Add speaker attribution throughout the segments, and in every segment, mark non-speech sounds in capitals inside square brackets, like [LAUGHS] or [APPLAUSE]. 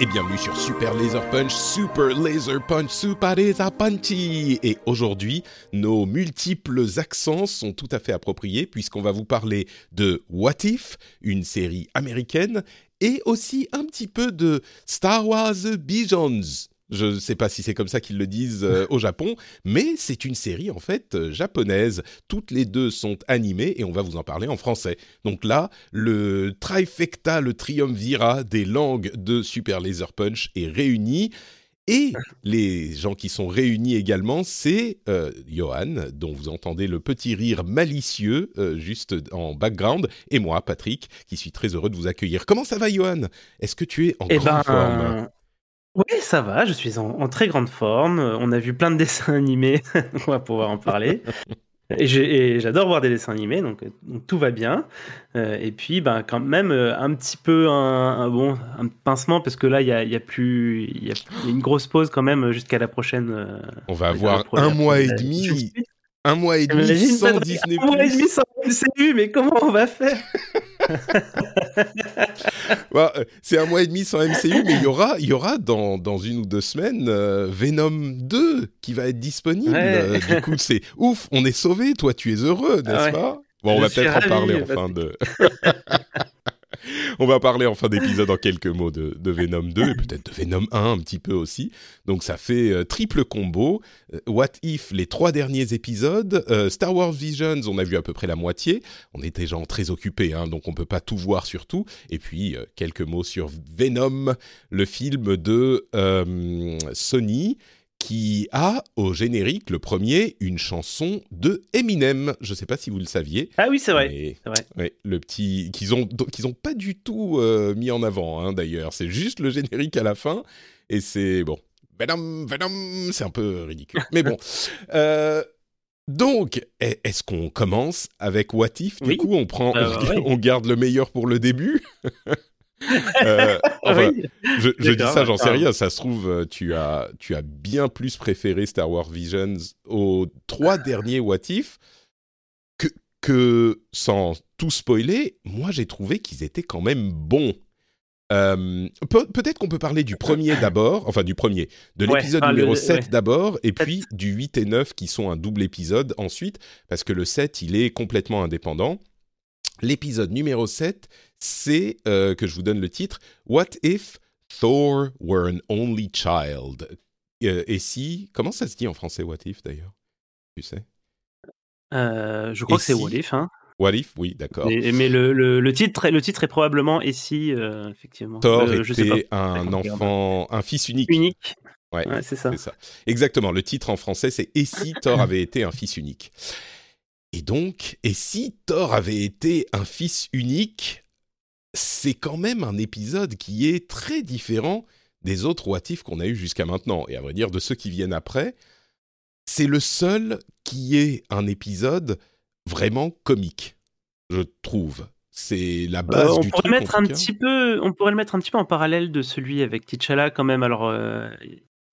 Speaker 1: et bienvenue sur Super Laser Punch, Super Laser Punch, Super Laser Punchy. Et aujourd'hui, nos multiples accents sont tout à fait appropriés puisqu'on va vous parler de What If, une série américaine, et aussi un petit peu de Star Wars Visions. Je ne sais pas si c'est comme ça qu'ils le disent euh, au Japon, mais c'est une série en fait euh, japonaise. Toutes les deux sont animées et on va vous en parler en français. Donc là, le trifecta, le triumvirat des langues de Super Laser Punch est réuni. Et les gens qui sont réunis également, c'est euh, Johan, dont vous entendez le petit rire malicieux euh, juste en background, et moi, Patrick, qui suis très heureux de vous accueillir. Comment ça va, Johan? Est-ce que tu es en
Speaker 2: Eh
Speaker 1: grande
Speaker 2: ben,
Speaker 1: forme?
Speaker 2: Oui, ça va, je suis en, en très grande forme. On a vu plein de [LAUGHS] dessins animés, [LAUGHS] on va pouvoir en parler. Et j'adore voir des dessins animés, donc, euh, donc tout va bien. Euh, et puis, ben, quand même, euh, un petit peu un, un- bon, un pincement, parce que là, il y a, il y a plus. Il y, a il y a une grosse pause quand même jusqu'à la prochaine. euh,
Speaker 1: On va avoir un mois et demi, un mois et demi sans Disney+.
Speaker 2: Un mois et demi sans MCU, mais comment on va faire? [LAUGHS]
Speaker 1: Bah, euh, c'est un mois et demi sans MCU, mais il y aura, il y aura dans, dans une ou deux semaines euh, Venom 2 qui va être disponible.
Speaker 2: Ouais.
Speaker 1: Euh, du coup, c'est ouf, on est sauvé. Toi, tu es heureux, n'est-ce
Speaker 2: Ah ouais.
Speaker 1: pas? Bon, on
Speaker 2: Je
Speaker 1: va peut-être en parler en fin de. [LAUGHS] on va parler en fin d'épisode en quelques mots de, Venom 2 et peut-être de Venom 1 un petit peu aussi. Donc ça fait euh, triple combo. Euh, What If, les trois derniers épisodes. Euh, Star Wars Visions, on a vu à peu près la moitié. On était gens très occupés, hein, donc on peut pas tout voir sur tout. Et puis quelques mots sur Venom, le film de Sony qui a au générique, le premier, une chanson de Eminem. Je sais pas si vous le saviez.
Speaker 2: Ah oui, c'est vrai.
Speaker 1: Ouais, le petit qu'ils ont qu'ils ont pas du tout euh, mis en avant hein, d'ailleurs. C'est juste le générique à la fin et c'est bon. Venom, Venom, c'est un peu ridicule. Mais bon. [LAUGHS] Euh, donc, est- est-ce qu'on commence avec What If? Du
Speaker 2: Oui.
Speaker 1: coup, on prend,
Speaker 2: Euh,
Speaker 1: on, [LAUGHS]
Speaker 2: ouais.
Speaker 1: on garde le meilleur pour le début? [LAUGHS] Euh, [LAUGHS] enfin,
Speaker 2: Oui.
Speaker 1: je, je dis ça, j'en sais rien. Ça se trouve, euh, tu as, tu as bien plus préféré Star Wars Visions aux trois derniers What If que, que sans tout spoiler, moi j'ai trouvé qu'ils étaient quand même bons. Euh, peut- Peut-être qu'on peut parler du premier d'abord, enfin du premier, de
Speaker 2: Ouais,
Speaker 1: l'épisode
Speaker 2: le-
Speaker 1: numéro 7
Speaker 2: ouais.
Speaker 1: d'abord, et puis du 8 et 9 qui sont un double épisode ensuite, parce que le 7 il est complètement indépendant. L'épisode numéro 7, c'est, euh, que je vous donne le titre, What if Thor were an only child? Euh, Et si, comment ça se dit en français What if d'ailleurs? Tu sais?
Speaker 2: Euh, je crois
Speaker 1: Et
Speaker 2: que c'est What If, hein.
Speaker 1: What if Oui, d'accord.
Speaker 2: Mais, mais le, le, le titre, est- le titre est probablement et si, effectivement.
Speaker 1: Thor
Speaker 2: je sais
Speaker 1: était
Speaker 2: pas.
Speaker 1: un enfant, un fils unique.
Speaker 2: Unique.
Speaker 1: Ouais,
Speaker 2: Ouais, c'est ça.
Speaker 1: c'est ça. Exactement. Le titre en français, c'est Et si Thor [COUGHS] avait été un fils unique? Et donc, et si Thor avait été un fils unique C'est quand même un épisode qui est très différent des autres What If qu'on a eu jusqu'à maintenant. Et à vrai dire, de ceux qui viennent après, c'est le seul qui est un épisode vraiment comique, je trouve. C'est la base
Speaker 2: Euh, on
Speaker 1: du
Speaker 2: pourrait
Speaker 1: truc.
Speaker 2: mettre un petit peu, on pourrait le mettre un petit peu en parallèle de celui avec T'Challa quand même. Alors, euh,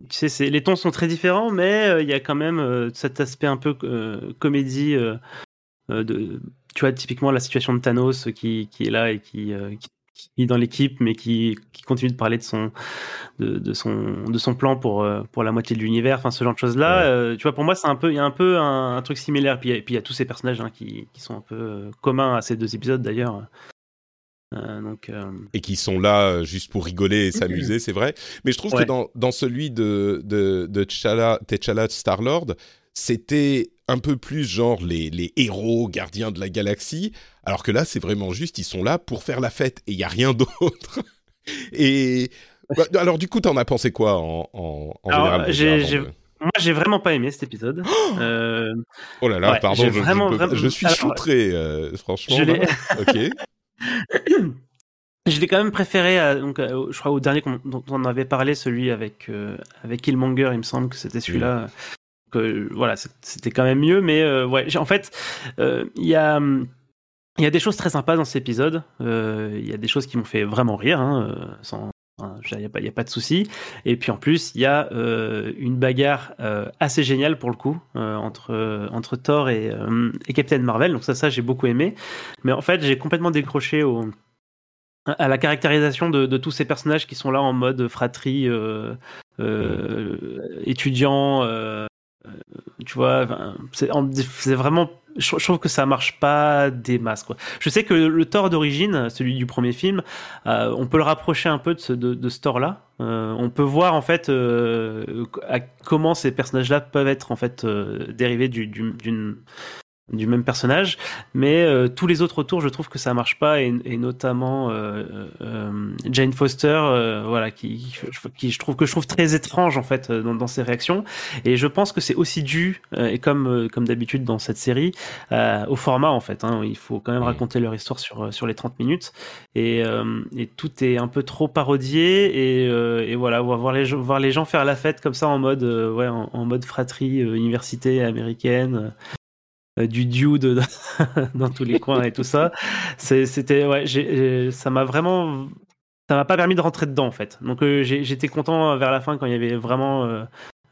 Speaker 2: tu sais, c'est- les tons sont très différents, mais euh, il y a quand même euh, cet aspect un peu euh, comédie. Euh, de, tu vois, typiquement la situation de Thanos qui, qui est là et qui, euh, qui, qui est dans l'équipe, mais qui, qui continue de parler de son, de, de son, de son plan pour, euh, pour la moitié de l'univers. Enfin, ce genre de choses là.
Speaker 1: Ouais.
Speaker 2: euh, tu vois, pour moi, c'est un peu, il y a un peu un, un truc similaire. Puis a- puis il y a tous ces personnages hein, qui, qui sont un peu euh, communs à ces deux épisodes d'ailleurs. Euh, donc,
Speaker 1: et qui sont là juste pour rigoler et s'amuser, c'est vrai. Mais je trouve que dans, dans celui de, de, de T'Challa, T'Challa Star-Lord, c'était un peu plus genre les, les héros gardiens de la galaxie, alors que là, c'est vraiment juste, ils sont là pour faire la fête et il n'y a rien [LAUGHS] d'autre. Et bah, alors, du coup, t'en as pensé quoi en, en, en
Speaker 2: Alors,
Speaker 1: général
Speaker 2: Moi, j'ai vraiment pas aimé cet épisode. [GASPS] Euh,
Speaker 1: Oh là là,
Speaker 2: Ouais,
Speaker 1: pardon, je,
Speaker 2: vraiment,
Speaker 1: je,
Speaker 2: vraiment-
Speaker 1: je suis
Speaker 2: alors-
Speaker 1: choutré, euh, franchement.
Speaker 2: Je l'ai-
Speaker 1: là. [LAUGHS] Ok.
Speaker 2: Je l'ai quand même préféré, à, donc, à- au- je crois, au dernier qu'on- dont on avait parlé, celui avec, euh, avec Killmonger, il me semble que c'était celui-là. Que, voilà, c'était quand même mieux, mais euh, ouais, en fait, euh, il y a. Il y a des choses très sympas dans cet épisode. Euh, Il y a des choses qui m'ont fait vraiment rire, hein, sans, il n'y a, a pas de souci. Et puis en plus, il y a une bagarre assez géniale pour le coup entre, entre Thor et, Captain Marvel. Donc ça, ça j'ai beaucoup aimé. Mais en fait, j'ai complètement décroché au, à la caractérisation de, de tous ces personnages qui sont là en mode fratrie, étudiant. Euh, tu vois, c'est en- c'est vraiment. Je, trouve que ça marche pas des masses. Quoi. Je sais que le Thor d'origine, celui du premier film, euh, on peut le rapprocher un peu de ce, Thor-là. Euh, on peut voir en fait à comment ces personnages-là peuvent être en fait dérivés du, du, d'une- du même personnage, mais euh, tous les autres autour, je trouve que ça marche pas, et, et notamment euh, euh, Jane Foster, euh, voilà, qui, qui je trouve que je trouve très étrange en fait dans, dans ses réactions, et je pense que c'est aussi dû, euh, et comme euh, comme d'habitude dans cette série, euh, au format en fait. Hein, il faut quand même raconter leur histoire sur sur les 30 minutes, et, euh, et tout est un peu trop parodié, et, euh, et voilà, voir les gens, voir les gens faire la fête comme ça en mode euh, ouais, en, en mode fratrie, euh, université américaine. Euh, du dude [LAUGHS] dans tous les coins et tout ça. C'était ouais, ça m'a vraiment, ça m'a pas permis de rentrer dedans en fait. Donc euh, j'étais content vers la fin quand il y avait vraiment euh,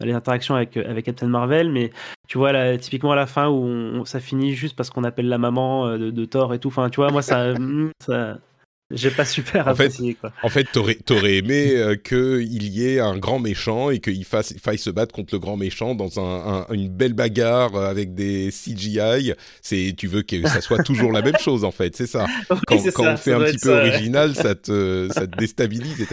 Speaker 2: les interactions avec avec Captain Marvel, mais tu vois là, typiquement à la fin où ça finit juste parce qu'on appelle la maman de, Thor et tout. Enfin, tu vois, moi ça [LAUGHS] j'ai pas super
Speaker 1: En fait,
Speaker 2: apprécié quoi.
Speaker 1: En fait, t'aurais, t'aurais aimé euh, qu'il y ait un grand méchant et qu'il fasse, faille se battre contre le grand méchant dans un, un- une belle bagarre euh, avec des CGI. C'est, tu veux que ça soit toujours la même chose, en fait. C'est ça. [LAUGHS]
Speaker 2: Oui,
Speaker 1: Quand,
Speaker 2: c'est
Speaker 1: quand
Speaker 2: ça,
Speaker 1: on fait un petit peu
Speaker 2: ça, ouais.
Speaker 1: original, ça te, ça te déstabilise.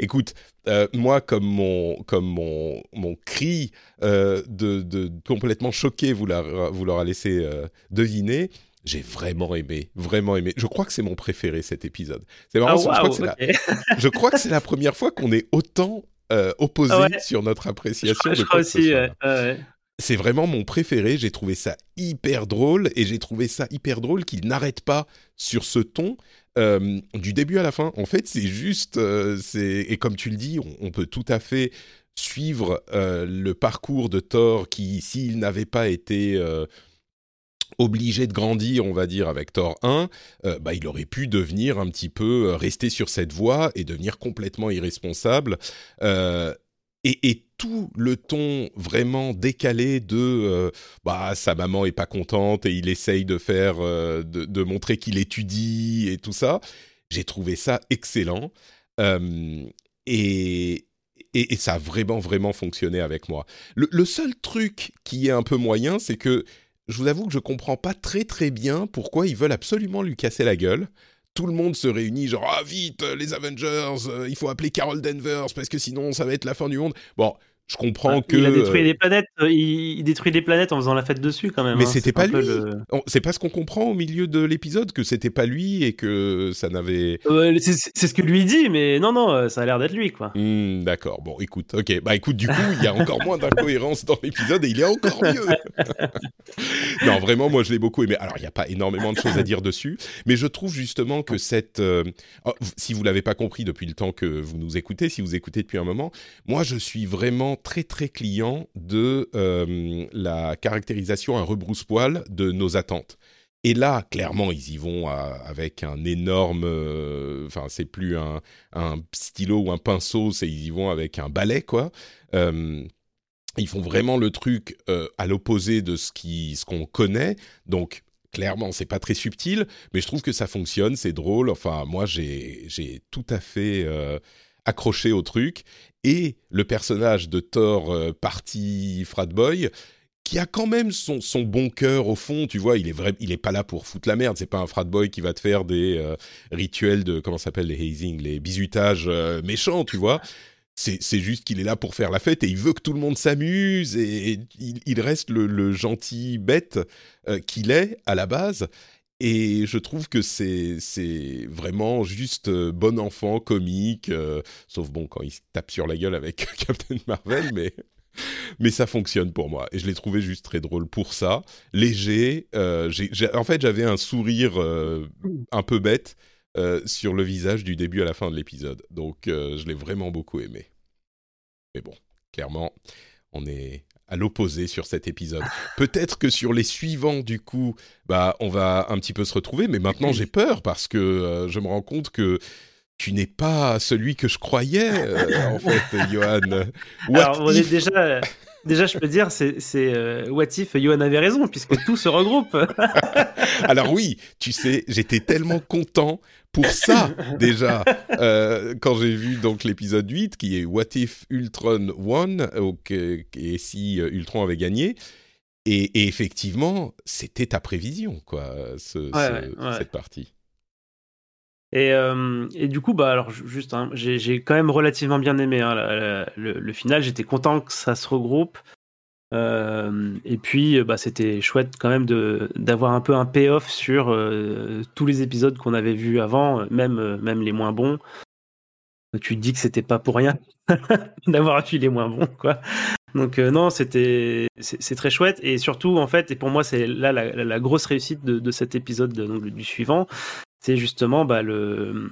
Speaker 1: Écoute, euh, moi, comme mon, comme mon, mon cri euh, de, de complètement choqué vous, l'a- vous l'aura laissé deviner. J'ai vraiment aimé, vraiment aimé. Je crois que c'est mon préféré cet épisode. C'est marrant,
Speaker 2: Ah,
Speaker 1: je crois que c'est la,
Speaker 2: ok.
Speaker 1: je crois que c'est la première fois qu'on est autant euh,
Speaker 2: ouais.
Speaker 1: sur notre
Speaker 2: Je
Speaker 1: appréciation
Speaker 2: crois,
Speaker 1: de
Speaker 2: je crois
Speaker 1: que ce
Speaker 2: aussi.
Speaker 1: C'est vraiment mon préféré. J'ai trouvé ça hyper drôle et j'ai trouvé ça hyper drôle qu'il n'arrête pas sur ce ton euh, du début à la fin. En fait, c'est juste, euh, c'est et comme tu le dis, on, on peut tout à fait suivre euh, le parcours de Thor qui, s'il n'avait pas été obligé de grandir, on va dire, avec Thor 1, euh, bah, il aurait pu devenir un petit peu, euh, rester sur cette voie et devenir complètement irresponsable. Euh, et, tout le ton vraiment décalé de bah sa maman est pas contente et il essaye de faire de, montrer qu'il étudie et tout ça j'ai trouvé ça excellent et, et ça a vraiment vraiment fonctionné avec moi le seul truc qui est un peu moyen c'est que je vous avoue que je comprends pas très très bien pourquoi ils veulent absolument lui casser la gueule tout le monde se réunit, genre ah vite les Avengers, euh, il faut appeler Carol Danvers parce que sinon ça va être la fin du monde. Bon, je comprends que.
Speaker 2: il a détruit
Speaker 1: euh,
Speaker 2: des planètes. euh, Il, détruit des planètes en faisant la fête dessus quand même.
Speaker 1: Mais
Speaker 2: hein.
Speaker 1: c'était pas lui.
Speaker 2: le-
Speaker 1: C'est pas ce qu'on comprend au milieu de l'épisode que c'était pas lui et que ça n'avait.
Speaker 2: Euh, c'est ce que lui dit, mais non, non, euh, ça a l'air d'être lui, quoi.
Speaker 1: Hmm, D'accord. Bon, écoute, ok. Bah écoute, du coup, il y a encore moins d'incohérence dans l'épisode et il est encore mieux. [LAUGHS] non, vraiment, moi, je l'ai beaucoup aimé. Alors, il n'y a pas énormément de choses à dire dessus, mais je trouve justement que cette. euh, oh, si vous l'avez pas compris depuis le temps que vous nous écoutez, si vous écoutez depuis un moment, moi, je suis vraiment très très client de euh, la caractérisation à rebrousse-poil de nos attentes. Et là, clairement, ils y vont avec un énorme. euh, Enfin, c'est plus un, stylo ou un pinceau, c'est ils y vont avec un balai, quoi. Euh, ils font vraiment le truc à l'opposé de ce qui, ce qu'on connaît. Donc, clairement, c'est pas très subtil, mais je trouve que ça fonctionne, c'est drôle. Enfin, moi, j'ai, tout à fait accroché au truc. Et le personnage de Thor, euh, parti frat boy, qui a quand même son, son bon cœur au fond, tu vois, il est vrai, il est pas là pour foutre la merde, c'est pas un frat boy qui va te faire des euh, rituels de, comment s'appelle, les hazing, les bisutages euh, méchants, tu vois. C'est, juste qu'il est là pour faire la fête et il veut que tout le monde s'amuse et, il, reste le, gentil bête qu'il est à la base. Et je trouve que c'est vraiment juste euh, bon enfant comique, euh, sauf bon quand il se tape sur la gueule avec [LAUGHS] Captain Marvel, [LAUGHS] mais mais ça fonctionne pour moi et je l'ai trouvé juste très drôle pour ça, léger. Euh, en fait j'avais un sourire un peu bête sur le visage du début à la fin de l'épisode, donc je l'ai vraiment beaucoup aimé. Mais bon, clairement on est à l'opposé sur cet épisode. Peut-être que sur les suivants, du coup, bah, on va un petit peu se retrouver, mais maintenant j'ai peur parce que euh, je me rends compte que tu n'es pas celui que je croyais, euh, en fait, [LAUGHS] Johan.
Speaker 2: Alors, on est déjà. Déjà, je peux dire, c'est euh, What if Johan avait raison, puisque tout se regroupe. [LAUGHS]
Speaker 1: Alors oui, tu sais, j'étais tellement content pour ça [LAUGHS] déjà euh, quand j'ai vu donc l'épisode 8 qui est What if Ultron won et si euh, Ultron avait gagné et, effectivement c'était ta prévision quoi cette partie
Speaker 2: et, euh, et, du coup, bah alors juste, hein, j'ai quand même relativement bien aimé hein, le, final. J'étais content que ça se regroupe. Euh, et puis, bah, c'était chouette quand même d'avoir un peu un payoff sur euh, tous les épisodes qu'on avait vus avant, même, euh, même les moins bons. Tu te dis que c'était pas pour rien [LAUGHS] d'avoir vu les moins bons, quoi. Donc non, c'était c'est très chouette et surtout en fait et pour moi c'est là la, grosse réussite de, cet épisode donc, du suivant, c'est justement bah, le,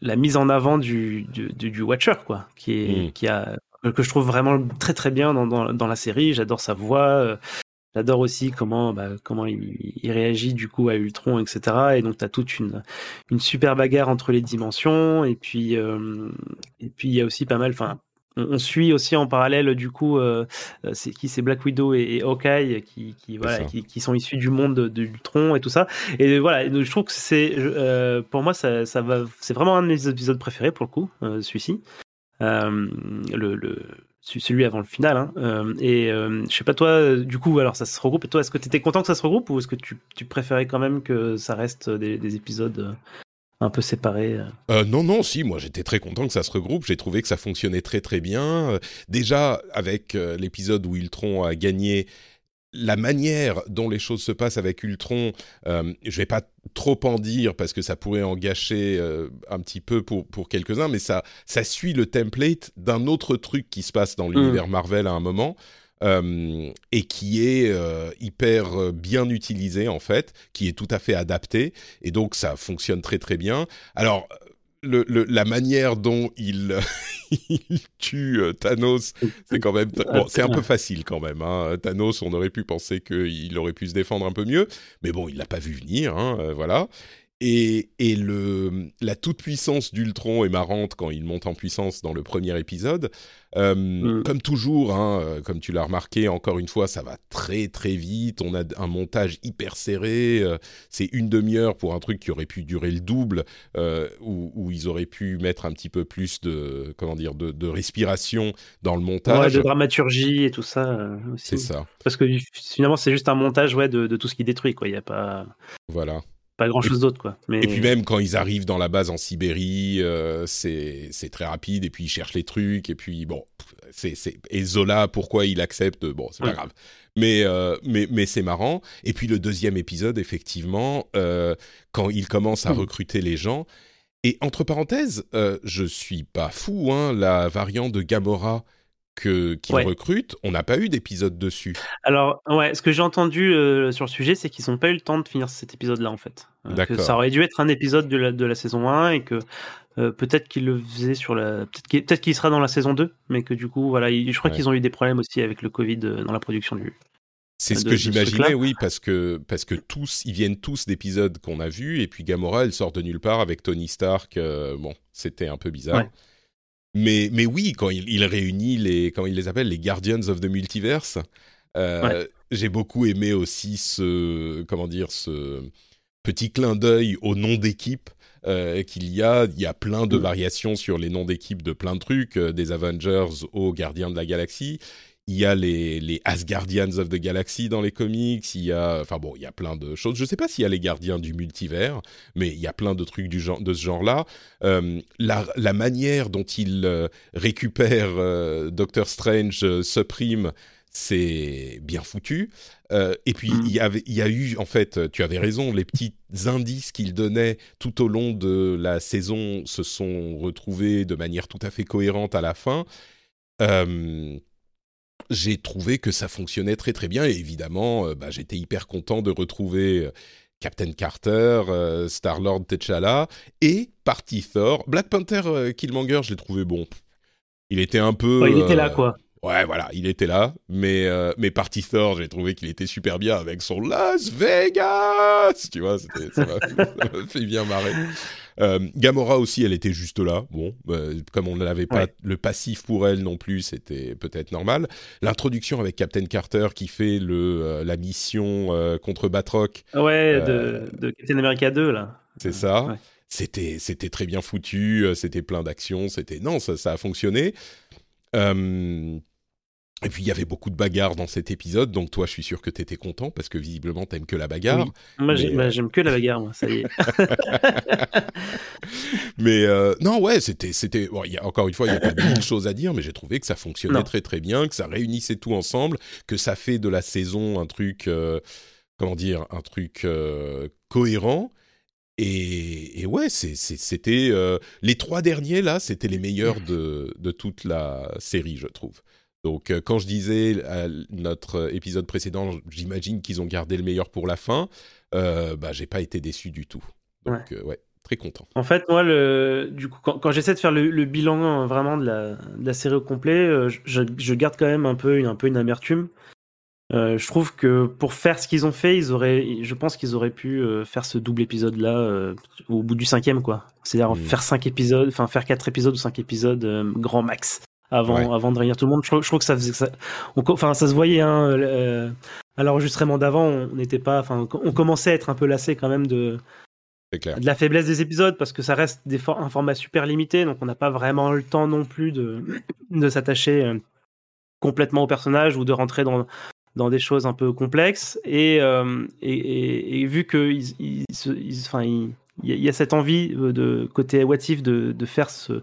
Speaker 2: la mise en avant du, du, du Watcher quoi, qui est mmh. qui a que je trouve vraiment très très bien dans, dans, dans la série. J'adore sa voix. Euh, j'adore aussi comment, bah, comment il, il, réagit du coup à Ultron, etc. Et donc tu as toute une, une super bagarre entre les dimensions. Et puis euh, et puis il y a aussi pas mal. Enfin, on, suit aussi en parallèle du coup, euh, c'est qui c'est Black Widow et, Hawkeye qui qui, voilà, qui, qui, sont issus du monde de, Ultron et tout ça. Et voilà, je trouve que c'est pour moi ça, ça va, c'est vraiment un de mes épisodes préférés pour le coup, celui-ci. Euh, celui avant le final. Hein. Euh, et euh, je sais pas toi, du coup, alors ça se regroupe. Et toi, est-ce que tu étais content que ça se regroupe ou est-ce que tu, préférais quand même que ça reste des, épisodes un peu séparés
Speaker 1: Non, non, si, moi j'étais très content que ça se regroupe. J'ai trouvé que ça fonctionnait très très bien. déjà, avec l'épisode où Ultron a gagné la manière dont les choses se passent avec Ultron, euh, je vais pas trop en dire parce que ça pourrait en gâcher euh, un petit peu pour, pour quelques-uns, mais ça, ça suit le template d'un autre truc qui se passe dans l'univers mm. Marvel à un moment. Euh, et qui est euh, hyper bien utilisé en fait, qui est tout à fait adapté, et donc ça fonctionne très très bien. Alors le, la manière dont il, [LAUGHS] il tue euh, Thanos, c'est quand même bon, c'est un peu facile quand même. Hein. Thanos, on aurait pu penser qu'il aurait pu se défendre un peu mieux, mais bon, il l'a pas vu venir, hein, euh, voilà. Et, et le, la toute-puissance d'Ultron est marrante quand il monte en puissance dans le premier épisode. Euh, mm. Comme toujours, hein, euh, comme tu l'as remarqué, encore une fois, ça va très très vite. On a un montage hyper serré. Euh, c'est une demi-heure pour un truc qui aurait pu durer le double, où, où, ils auraient pu mettre un petit peu plus de comment dire de, de respiration dans le montage.
Speaker 2: Ouais, de dramaturgie et tout ça aussi.
Speaker 1: C'est ça.
Speaker 2: Parce que finalement, c'est juste un montage ouais, de, de tout ce qui détruit. Quoi. Il n'y a pas.
Speaker 1: Voilà
Speaker 2: pas grand chose d'autre quoi.
Speaker 1: Mais... Et puis même quand ils arrivent dans la base en Sibérie, euh, c'est très rapide et puis ils cherchent les trucs et puis bon, c'est et Zola pourquoi il accepte bon c'est pas grave. Mais euh, mais mais c'est marrant. Et puis le deuxième épisode effectivement euh, quand il commence à hmm. recruter les gens et entre parenthèses, je suis pas fou hein, la variante de Gamora que qu'ils recrutent, on n'a pas eu d'épisode dessus.
Speaker 2: Alors ouais, ce que j'ai entendu euh, sur le sujet, c'est qu'ils n'ont pas eu le temps de finir cet épisode-là en fait. Euh, que ça aurait dû être un épisode de la, de la saison 1 et que euh, peut-être qu'ils le faisaient sur la peut-être qu'il sera dans la saison 2, mais que du coup voilà, je crois qu'ils ont eu des problèmes aussi avec le Covid dans la production du.
Speaker 1: C'est ce que j'imaginais, oui, parce que parce que tous, ils viennent tous d'épisodes qu'on a vus, et puis Gamora, elle sort de nulle part avec Tony Stark. bon, c'était un peu bizarre. Mais, mais oui, quand il, réunit les, comment il les appelle, les Guardians of the Multiverse, euh, j'ai beaucoup aimé aussi ce, comment dire, ce petit clin d'œil au nom d'équipe euh, qu'il y a. Il y a plein de mm. variations sur les noms d'équipe de plein de trucs, euh, des Avengers aux Gardiens de la Galaxie il y a les, les Asgardians of the Galaxy dans les comics, il y a, enfin bon, il y a plein de choses. Je ne sais pas s'il y a les gardiens du multivers, mais il y a plein de trucs du genre, de ce genre-là. Euh, la, la, manière dont il euh, récupère euh, Doctor Strange, Supreme, c'est bien foutu. Euh, et puis,
Speaker 2: Mm.
Speaker 1: il y avait, il y a eu, en fait, tu avais raison, les petits indices qu'il donnait tout au long de la saison se sont retrouvés de manière tout à fait cohérente à la fin. Euh, j'ai trouvé que ça fonctionnait très très bien et évidemment, euh, bah, j'étais hyper content de retrouver euh, Captain Carter, euh, Star-Lord T'Challa et Party Thor. Black Panther Killmonger, je l'ai trouvé bon. Il était un peu...
Speaker 2: Ouais, il était là, quoi.
Speaker 1: Ouais, voilà, il était là, mais euh, mais Party Thor, j'ai trouvé qu'il était super bien avec son Las Vegas, tu vois, c'était- ça m'a [LAUGHS] ça m'a fait bien marrer. Euh, Gamora aussi, elle était juste là. Bon, euh, comme on n'avait pas
Speaker 2: Ouais.
Speaker 1: le passif pour elle non plus, c'était peut-être normal. L'introduction avec Captain Carter qui fait le euh, la mission contre Batroc,
Speaker 2: Ouais, de, de Captain America 2, là.
Speaker 1: c'est ça.
Speaker 2: Ouais.
Speaker 1: C'était c'était très bien foutu, c'était plein d'actions, c'était non, ça, ça a fonctionné. Euh, et puis il y avait beaucoup de bagarres dans cet épisode, donc toi je suis sûr que tu étais content parce que visiblement t'aimes que la bagarre.
Speaker 2: Oui. Moi,
Speaker 1: Mais,
Speaker 2: bah,
Speaker 1: euh,
Speaker 2: j'aime que la bagarre, moi, ça y est. [LAUGHS]
Speaker 1: Mais euh, non, ouais, c'était, c'était. Bon, y a, encore une fois, il n'y a pas [COUGHS] mille choses à dire, mais j'ai trouvé que ça fonctionnait
Speaker 2: Non.
Speaker 1: très très bien, que ça réunissait tout ensemble, que ça fait de la saison un truc, euh, comment dire, un truc euh, cohérent. Et, et ouais, c'était euh, les trois derniers là, c'était les meilleurs de, de toute la série, je trouve. Donc, euh, quand je disais à notre épisode précédent, j'imagine qu'ils ont gardé le meilleur pour la fin. Euh, bah, j'ai pas été déçu du tout. Donc, euh, ouais, très content.
Speaker 2: En fait, moi, le, du coup, quand, quand j'essaie de faire le, le bilan euh, vraiment de la, de la série au complet, euh, je, je garde quand même un peu une, un peu une amertume. Euh, je trouve que pour faire ce qu'ils ont fait, ils auraient, je pense qu'ils auraient pu euh, faire ce double épisode là euh, au bout du cinquième, quoi. C'est-à-dire
Speaker 1: Mm.
Speaker 2: faire cinq épisodes, enfin faire quatre épisodes ou cinq épisodes euh, grand max avant,
Speaker 1: Ouais.
Speaker 2: avant de réunir tout le monde. Je, je trouve que ça faisait, ça, on co- enfin ça se voyait. Hein, euh, à l'enregistrement d'avant, on n'était pas, enfin on commençait à être un peu lassé quand même de
Speaker 1: C'est clair.
Speaker 2: de la faiblesse des épisodes parce que ça reste des for- un format super limité, donc on n'a pas vraiment le temps non plus de, de s'attacher euh, complètement au personnage ou de rentrer dans, dans des choses un peu complexes. Et, euh, et, et- et vu que il y, a- il y a cette envie euh, de côté What If de, de faire ce,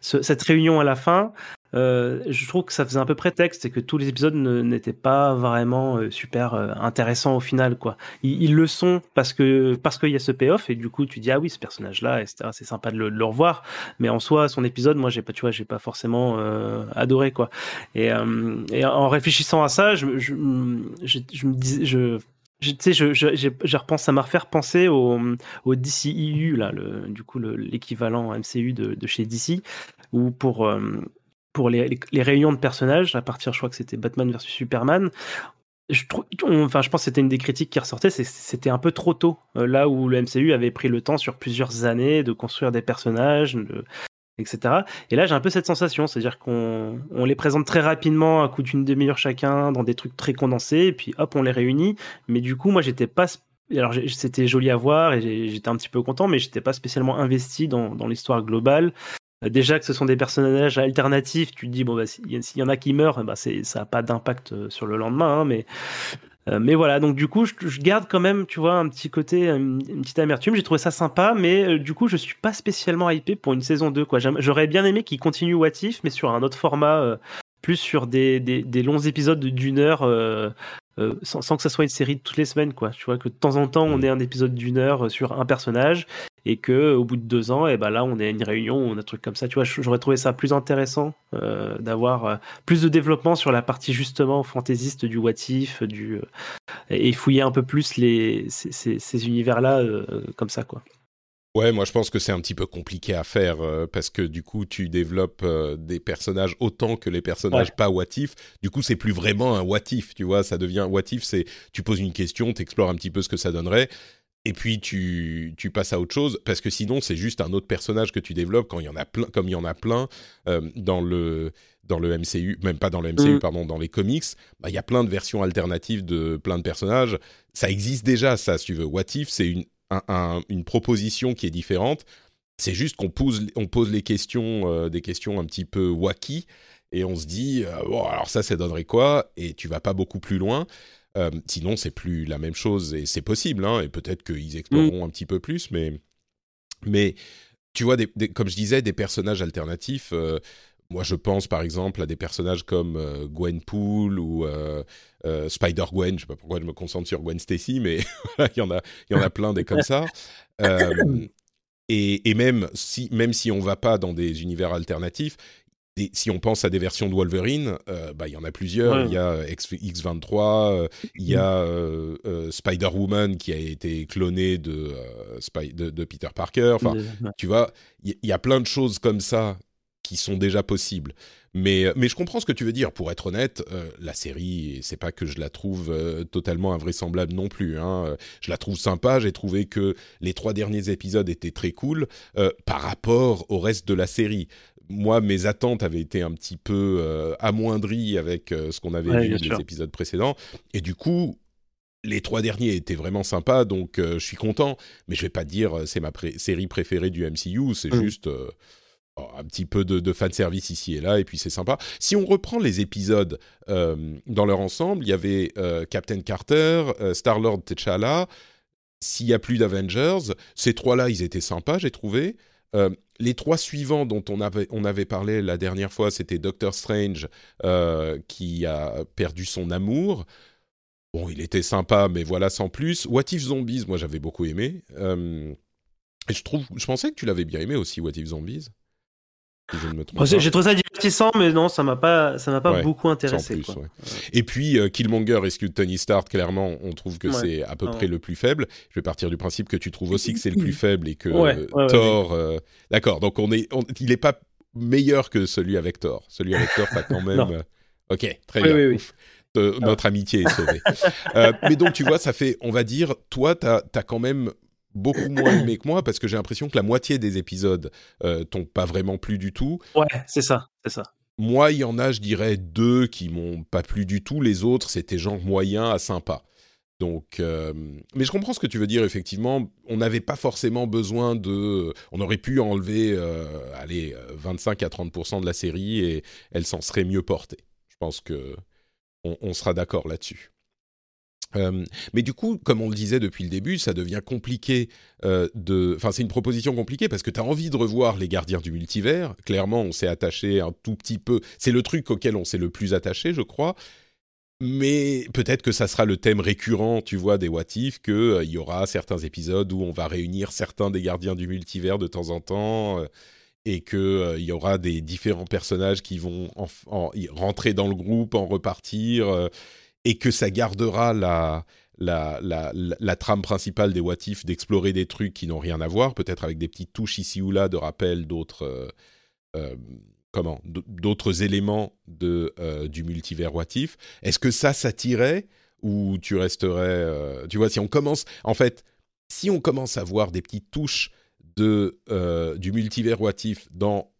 Speaker 2: ce- cette réunion à la fin. Euh, je trouve que ça faisait un peu prétexte et que tous les épisodes n'étaient pas vraiment euh, super euh, intéressants au final quoi. Ils, le sont parce que parce qu'il y a ce payoff et du coup tu dis ah oui ce personnage là c'est sympa de le, revoir. Mais en soi son épisode moi j'ai pas tu vois j'ai pas forcément adoré quoi. Et, en réfléchissant à ça je je, je, me dis je sais, je, je, je repense, ça m'a refait repenser au, au DCEU, là, du coup, le- l'équivalent MCU de, chez DC, où pour, pour les, réunions de personnages, à partir, je crois que c'était Batman versus Superman, je, enfin, je pense que c'était une des critiques qui ressortait, c'était un peu trop tôt, euh, là où le MCU avait pris le temps sur plusieurs années de construire des personnages, etc. Et là, j'ai un peu cette sensation, c'est-à-dire qu'on on les présente très rapidement à coup d'une demi-heure chacun dans des trucs très condensés, et puis hop, on les réunit. Mais du coup, moi, j'étais pas. Alors, c'était joli à voir et j'étais un petit peu content, mais j'étais pas spécialement investi dans l'histoire globale. Euh, Déjà que ce sont des personnages alternatifs, tu te dis bon bah s'il y, en a qui meurent, bah c'est ça a pas d'impact euh, sur le lendemain, hein, mais euh, mais voilà, donc du coup, je, je garde quand même, tu vois, un petit côté, une, une petite amertume. J'ai trouvé ça sympa, mais euh, du coup, je suis pas spécialement hypé pour une saison 2. Quoi. J'aime- J'aurais bien aimé qu'il continue What If, mais sur un autre format, euh, plus sur des, des, des longs épisodes d'une heure, euh, sans, sans que ça soit une série de toutes les semaines. Quoi. Tu vois, que de temps en temps, on ait un épisode d'une heure sur un personnage, et que au bout de deux ans, et ben là, on est à une réunion ou un truc comme ça. Tu vois, j'aurais trouvé ça plus intéressant euh, d'avoir euh, plus de développement sur la partie justement fantaisiste du What If, du euh, et fouiller un peu plus les ces, ces- ces univers-là euh, comme ça quoi.
Speaker 1: Ouais, moi je pense que c'est un petit peu compliqué à faire euh, parce que du coup tu développes euh, des personnages autant que les personnages
Speaker 2: Ouais.
Speaker 1: pas what if. Du coup c'est plus vraiment un what if, tu vois, ça devient what if, c'est tu poses une question, t'explores un petit peu ce que ça donnerait et puis tu, tu passes à autre chose parce que sinon c'est juste un autre personnage que tu développes quand il y en a plein, comme il y en a plein euh, dans le dans le MCU, même pas dans le MCU,
Speaker 2: Mm.
Speaker 1: pardon, dans les comics, bah, il y a plein de versions alternatives de plein de personnages. Ça existe déjà, ça, si tu veux. What If, c'est une, un- un- une proposition qui est différente. C'est juste qu'on pose, on pose les questions, euh, des questions un petit peu wacky, et on se dit, euh, bon, alors ça, ça donnerait quoi? Et tu vas pas beaucoup plus loin. Euh, sinon, c'est plus la même chose, et c'est possible, hein, et peut-être qu'ils exploreront un petit peu plus, mais, mais tu vois, des, des- comme je disais, des personnages alternatifs. euh, moi, je pense par exemple à des personnages comme Gwenpool ou Spider Gwen. Je sais pas pourquoi je me concentre sur Gwen Stacy, mais [LAUGHS] il y en a, il y en a plein des comme ça. [COUGHS] et, et, même si, même si on va pas dans des univers alternatifs, si on pense à des versions de Wolverine, euh, bah, il y en a plusieurs. Il y a X, 23 euh, il y a euh, Spider-Woman qui a été clonée de, de, Peter Parker. Enfin, tu vois, il y, a plein de choses comme ça qui sont déjà possibles. Mais, mais je comprends ce que tu veux dire. Pour être honnête, la série, c'est pas que je la trouve totalement invraisemblable non plus. Hein. Je la trouve sympa. J'ai trouvé que les trois derniers épisodes étaient très cool par rapport au reste de la série moi, mes attentes avaient été un petit peu euh, amoindries avec euh, ce qu'on avait vu dans les épisodes précédents. Et du coup, les trois derniers étaient vraiment sympas, donc euh, je suis content. Mais je vais pas dire c'est ma série préférée du MCU, c'est mm. juste oh, un petit peu de, de fan service ici et là, et puis c'est sympa. Si on reprend les épisodes dans leur ensemble, il y avait Captain Carter, Star-Lord T'Challa. S'il y a plus d'Avengers, ces trois-là, ils étaient sympas, j'ai trouvé. Euh, les trois suivants dont on avait, on avait parlé la dernière fois, c'était Doctor Strange euh, qui a perdu son amour. Bon, il était sympa, mais voilà, sans plus. What If Zombies, moi j'avais beaucoup aimé. Euh, et je, trouve, je pensais que tu l'avais bien aimé aussi, What If Zombies.
Speaker 2: J'ai trouvé ça divertissant, mais non, ça m'a pas, ça m'a pas beaucoup intéressé.
Speaker 1: Et puis euh, Killmonger et Tony Stark, clairement, on trouve que c'est à peu près le plus faible. Je vais partir du principe que tu trouves aussi que c'est le plus [LAUGHS] faible et que Thor. Euh, d'accord, donc on est, il est pas meilleur que celui avec Thor. Celui avec Thor, pas quand [LAUGHS] même. Euh, ok, très bien. notre amitié est sauvée. mais donc, tu vois, ça fait, on va dire, toi, tu as, as, quand même beaucoup moins [COUGHS] aimé que moi parce que j'ai l'impression que la moitié des épisodes euh, t'ont pas vraiment plu du tout.
Speaker 2: Ouais, c'est ça, c'est ça.
Speaker 1: Moi, il y en a, je dirais, deux qui m'ont pas plu du tout. Les autres, c'était genre moyen à sympa. Donc, euh, mais je comprends ce que tu veux dire. Effectivement, on n'avait pas forcément besoin de. On aurait pu enlever, euh, allez, 25 à 30 de la série et elle s'en serait mieux portée. Je pense que on sera d'accord là-dessus. Euh, mais du coup, comme on le disait depuis le début, ça devient compliqué euh, de. Enfin, c'est une proposition compliquée parce que tu as envie de revoir les gardiens du multivers. Clairement, on s'est attaché un tout petit peu. C'est le truc auquel on s'est le plus attaché, je crois. Mais peut-être que ça sera le thème récurrent, tu vois, des What If, qu'il euh, y aura certains épisodes où on va réunir certains des gardiens du multivers de temps en temps. et qu'il y aura des différents personnages qui vont rentrer dans le groupe, en repartir et que ça gardera la, la, la, la, trame principale des What If d'explorer des trucs qui n'ont rien à voir, peut-être avec des petites touches ici ou là de rappel d'autres euh, euh, comment d'autres éléments de euh, du multivers What If. Est-ce que ça ça t'irait ou tu resterais tu vois si on commence en fait si on commence à voir des petites touches de du multivers What If dans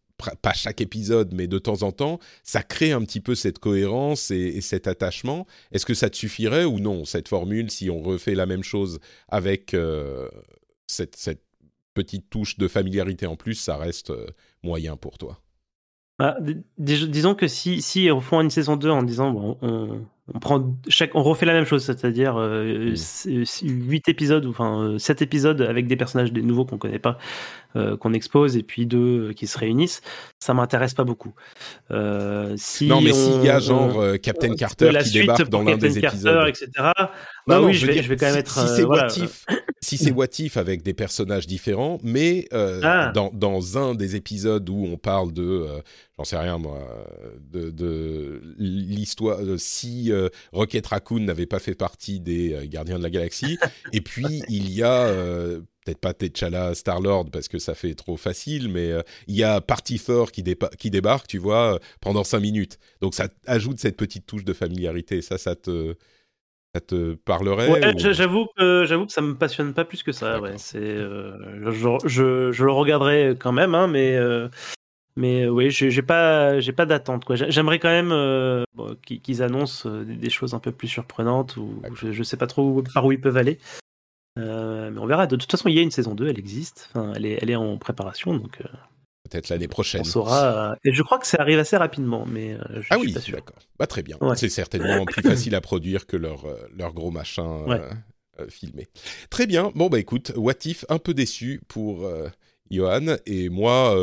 Speaker 1: pas chaque épisode, mais de temps en temps, ça crée un petit peu cette cohérence et, cet attachement. Est-ce que ça te suffirait ou non, cette formule, si on refait la même chose avec euh, cette, petite touche de familiarité en plus, ça reste euh, moyen pour toi?
Speaker 2: Bah, Disons que si, si on fait une saison 2 en disant bon, on, on prend chaque, on refait la même chose, c'est-à-dire euh, mmh. 8 épisodes, ou enfin 7 épisodes avec des personnages des nouveaux qu'on connaît pas, euh, qu'on expose, et puis deux euh, qui se réunissent, ça m'intéresse pas beaucoup.
Speaker 1: Euh, si non, mais s'il y a genre euh, Captain Carter qui débarque dans l'un des épisodes,
Speaker 2: etc. Bah oui, je, vais, je vais, quand même être.
Speaker 1: Si c'est voilà. si c'est What If avec des personnages différents, mais ah. dans, dans un des épisodes où on parle de, j'en sais rien moi, de, de l'histoire, si euh, Rocket Raccoon n'avait pas fait partie des euh, Gardiens de la Galaxie. Et puis, il y a euh, peut-être pas T'Challa Star-Lord parce que ça fait trop facile, mais il y a Party Thor qui, qui, débarque, tu vois, pendant cinq minutes. Donc ça ajoute cette petite touche de familiarité. Ça, ça te, ça te parlerait
Speaker 2: J'avoue que j'avoue que ça me passionne pas plus que ça. Ouais, c'est, je, je, je, le regarderai quand même, hein, mais mais euh, oui, j'ai pas, j'ai pas d'attente. J'aimerais quand même euh, qu'ils annoncent euh, des choses un peu plus surprenantes ou je, je sais pas trop par où ils peuvent aller. Mais on verra. De toute façon, il y a une saison 2, elle existe. Enfin, elle est, elle est en préparation, donc.
Speaker 1: Peut-être l'année prochaine. On
Speaker 2: saura. et je crois que ça arrive assez rapidement, mais je ah suis oui, d'accord.
Speaker 1: Bah, très bien. C'est certainement plus facile à produire que leur, leur gros machin filmé. Très bien. Bon bah écoute, What If, un peu déçu pour Johan et moi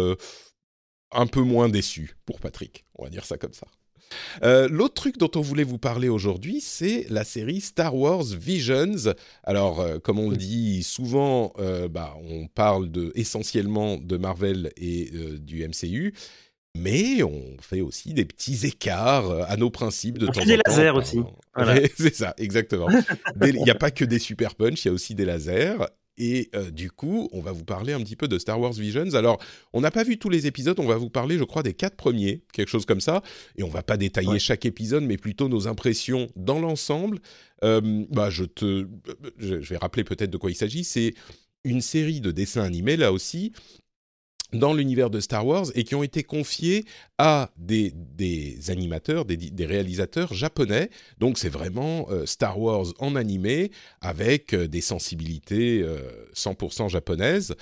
Speaker 1: un peu moins déçu pour Patrick. On va dire ça comme ça. Euh, l'autre truc dont on voulait vous parler aujourd'hui, c'est la série Star Wars Visions. Alors, euh, comme on le dit souvent, euh, bah, on parle de, essentiellement de Marvel et du MCU. Mais on fait aussi des petits écarts à nos principes de
Speaker 2: on
Speaker 1: temps en
Speaker 2: des
Speaker 1: temps.
Speaker 2: lasers aussi. [LAUGHS]
Speaker 1: Voilà. c'est ça, exactement. Il n'y a pas que des super punch, il y a aussi des lasers. Et euh, du coup, on va vous parler un petit peu de Star Wars Visions. Alors, on n'a pas vu tous les épisodes, on va vous parler, je crois, des quatre premiers, quelque chose comme ça. Et on va pas détailler
Speaker 2: Ouais.
Speaker 1: chaque épisode, mais plutôt nos impressions dans l'ensemble. Euh, bah, je te, je je vais rappeler peut-être de quoi il s'agit. C'est une série de dessins animés, là aussi, dans l'univers de Star Wars et qui ont été confiés à des, animateurs, des, réalisateurs japonais. Donc c'est vraiment euh, Star Wars en animé avec euh, des sensibilités euh, 100% japonaises.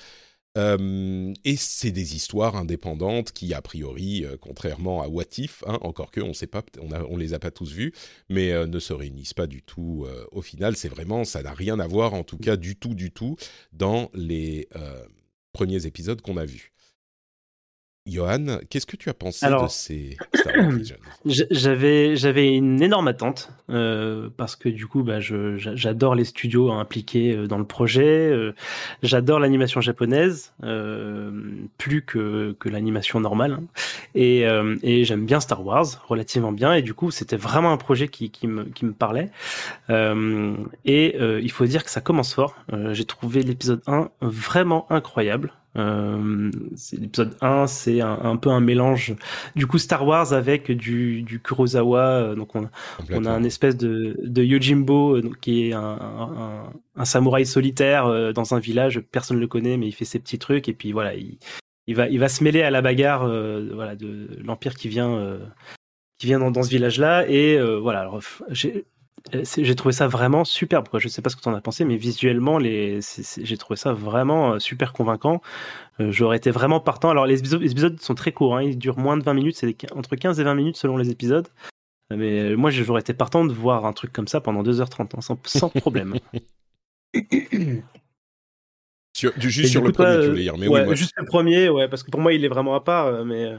Speaker 1: Euh, et c'est des histoires indépendantes qui, a priori, contrairement à What If, hein, encore que on sait les a pas tous vus, mais ne se réunissent pas du tout au final. C'est vraiment, ça n'a rien à voir, en tout cas, du tout, du tout, dans les premiers épisodes qu'on a vus. Johan, qu'est-ce que tu as pensé
Speaker 2: Alors-
Speaker 1: de ces Star [CLEARS THROAT]
Speaker 2: J'avais j'avais une énorme attente euh, parce que du coup bah j'adore les studios impliqués euh, dans le projet euh, j'adore l'animation japonaise euh, plus que que l'animation normale hein. et et j'aime bien Star Wars relativement bien et du coup c'était vraiment un projet qui qui me qui me parlait et il faut dire que ça commence fort j'ai trouvé l'épisode 1 vraiment incroyable euh, c'est- l'épisode 1 c'est un, un peu un mélange du coup Star Wars avec du, du Kurosawa euh, donc on, on a un espèce de, de Yojimbo euh, donc, qui est un, un, un samouraï solitaire euh, dans un village personne ne le connaît mais il fait ses petits trucs et puis voilà il, il va il va se mêler à la bagarre euh, voilà de l'empire qui vient euh, qui vient dans, dans ce village là et voilà alors, j'ai j'ai trouvé ça vraiment superbe. Quoi. Je sais pas ce que tu en as pensé, mais visuellement, les... j'ai trouvé ça vraiment euh, super convaincant. Euh, J'aurais été vraiment partant. Alors, les épisodes, sont très courts, hein. ils durent moins de 20 minutes, c'est entre 15 et 20 minutes selon les épisodes. Euh, Mais euh, moi, j'aurais été partant de voir un truc comme ça pendant 2h30, hein, sans, sans problème. [LAUGHS]
Speaker 1: Sur- du-
Speaker 2: Et
Speaker 1: juste
Speaker 2: du
Speaker 1: sur
Speaker 2: coup,
Speaker 1: le
Speaker 2: toi,
Speaker 1: premier, tu
Speaker 2: euh,
Speaker 1: voulais dire. Mais
Speaker 2: ouais,
Speaker 1: oui, moi,
Speaker 2: juste le premier, ouais, parce que pour moi, il est vraiment à part, euh, mais. euh,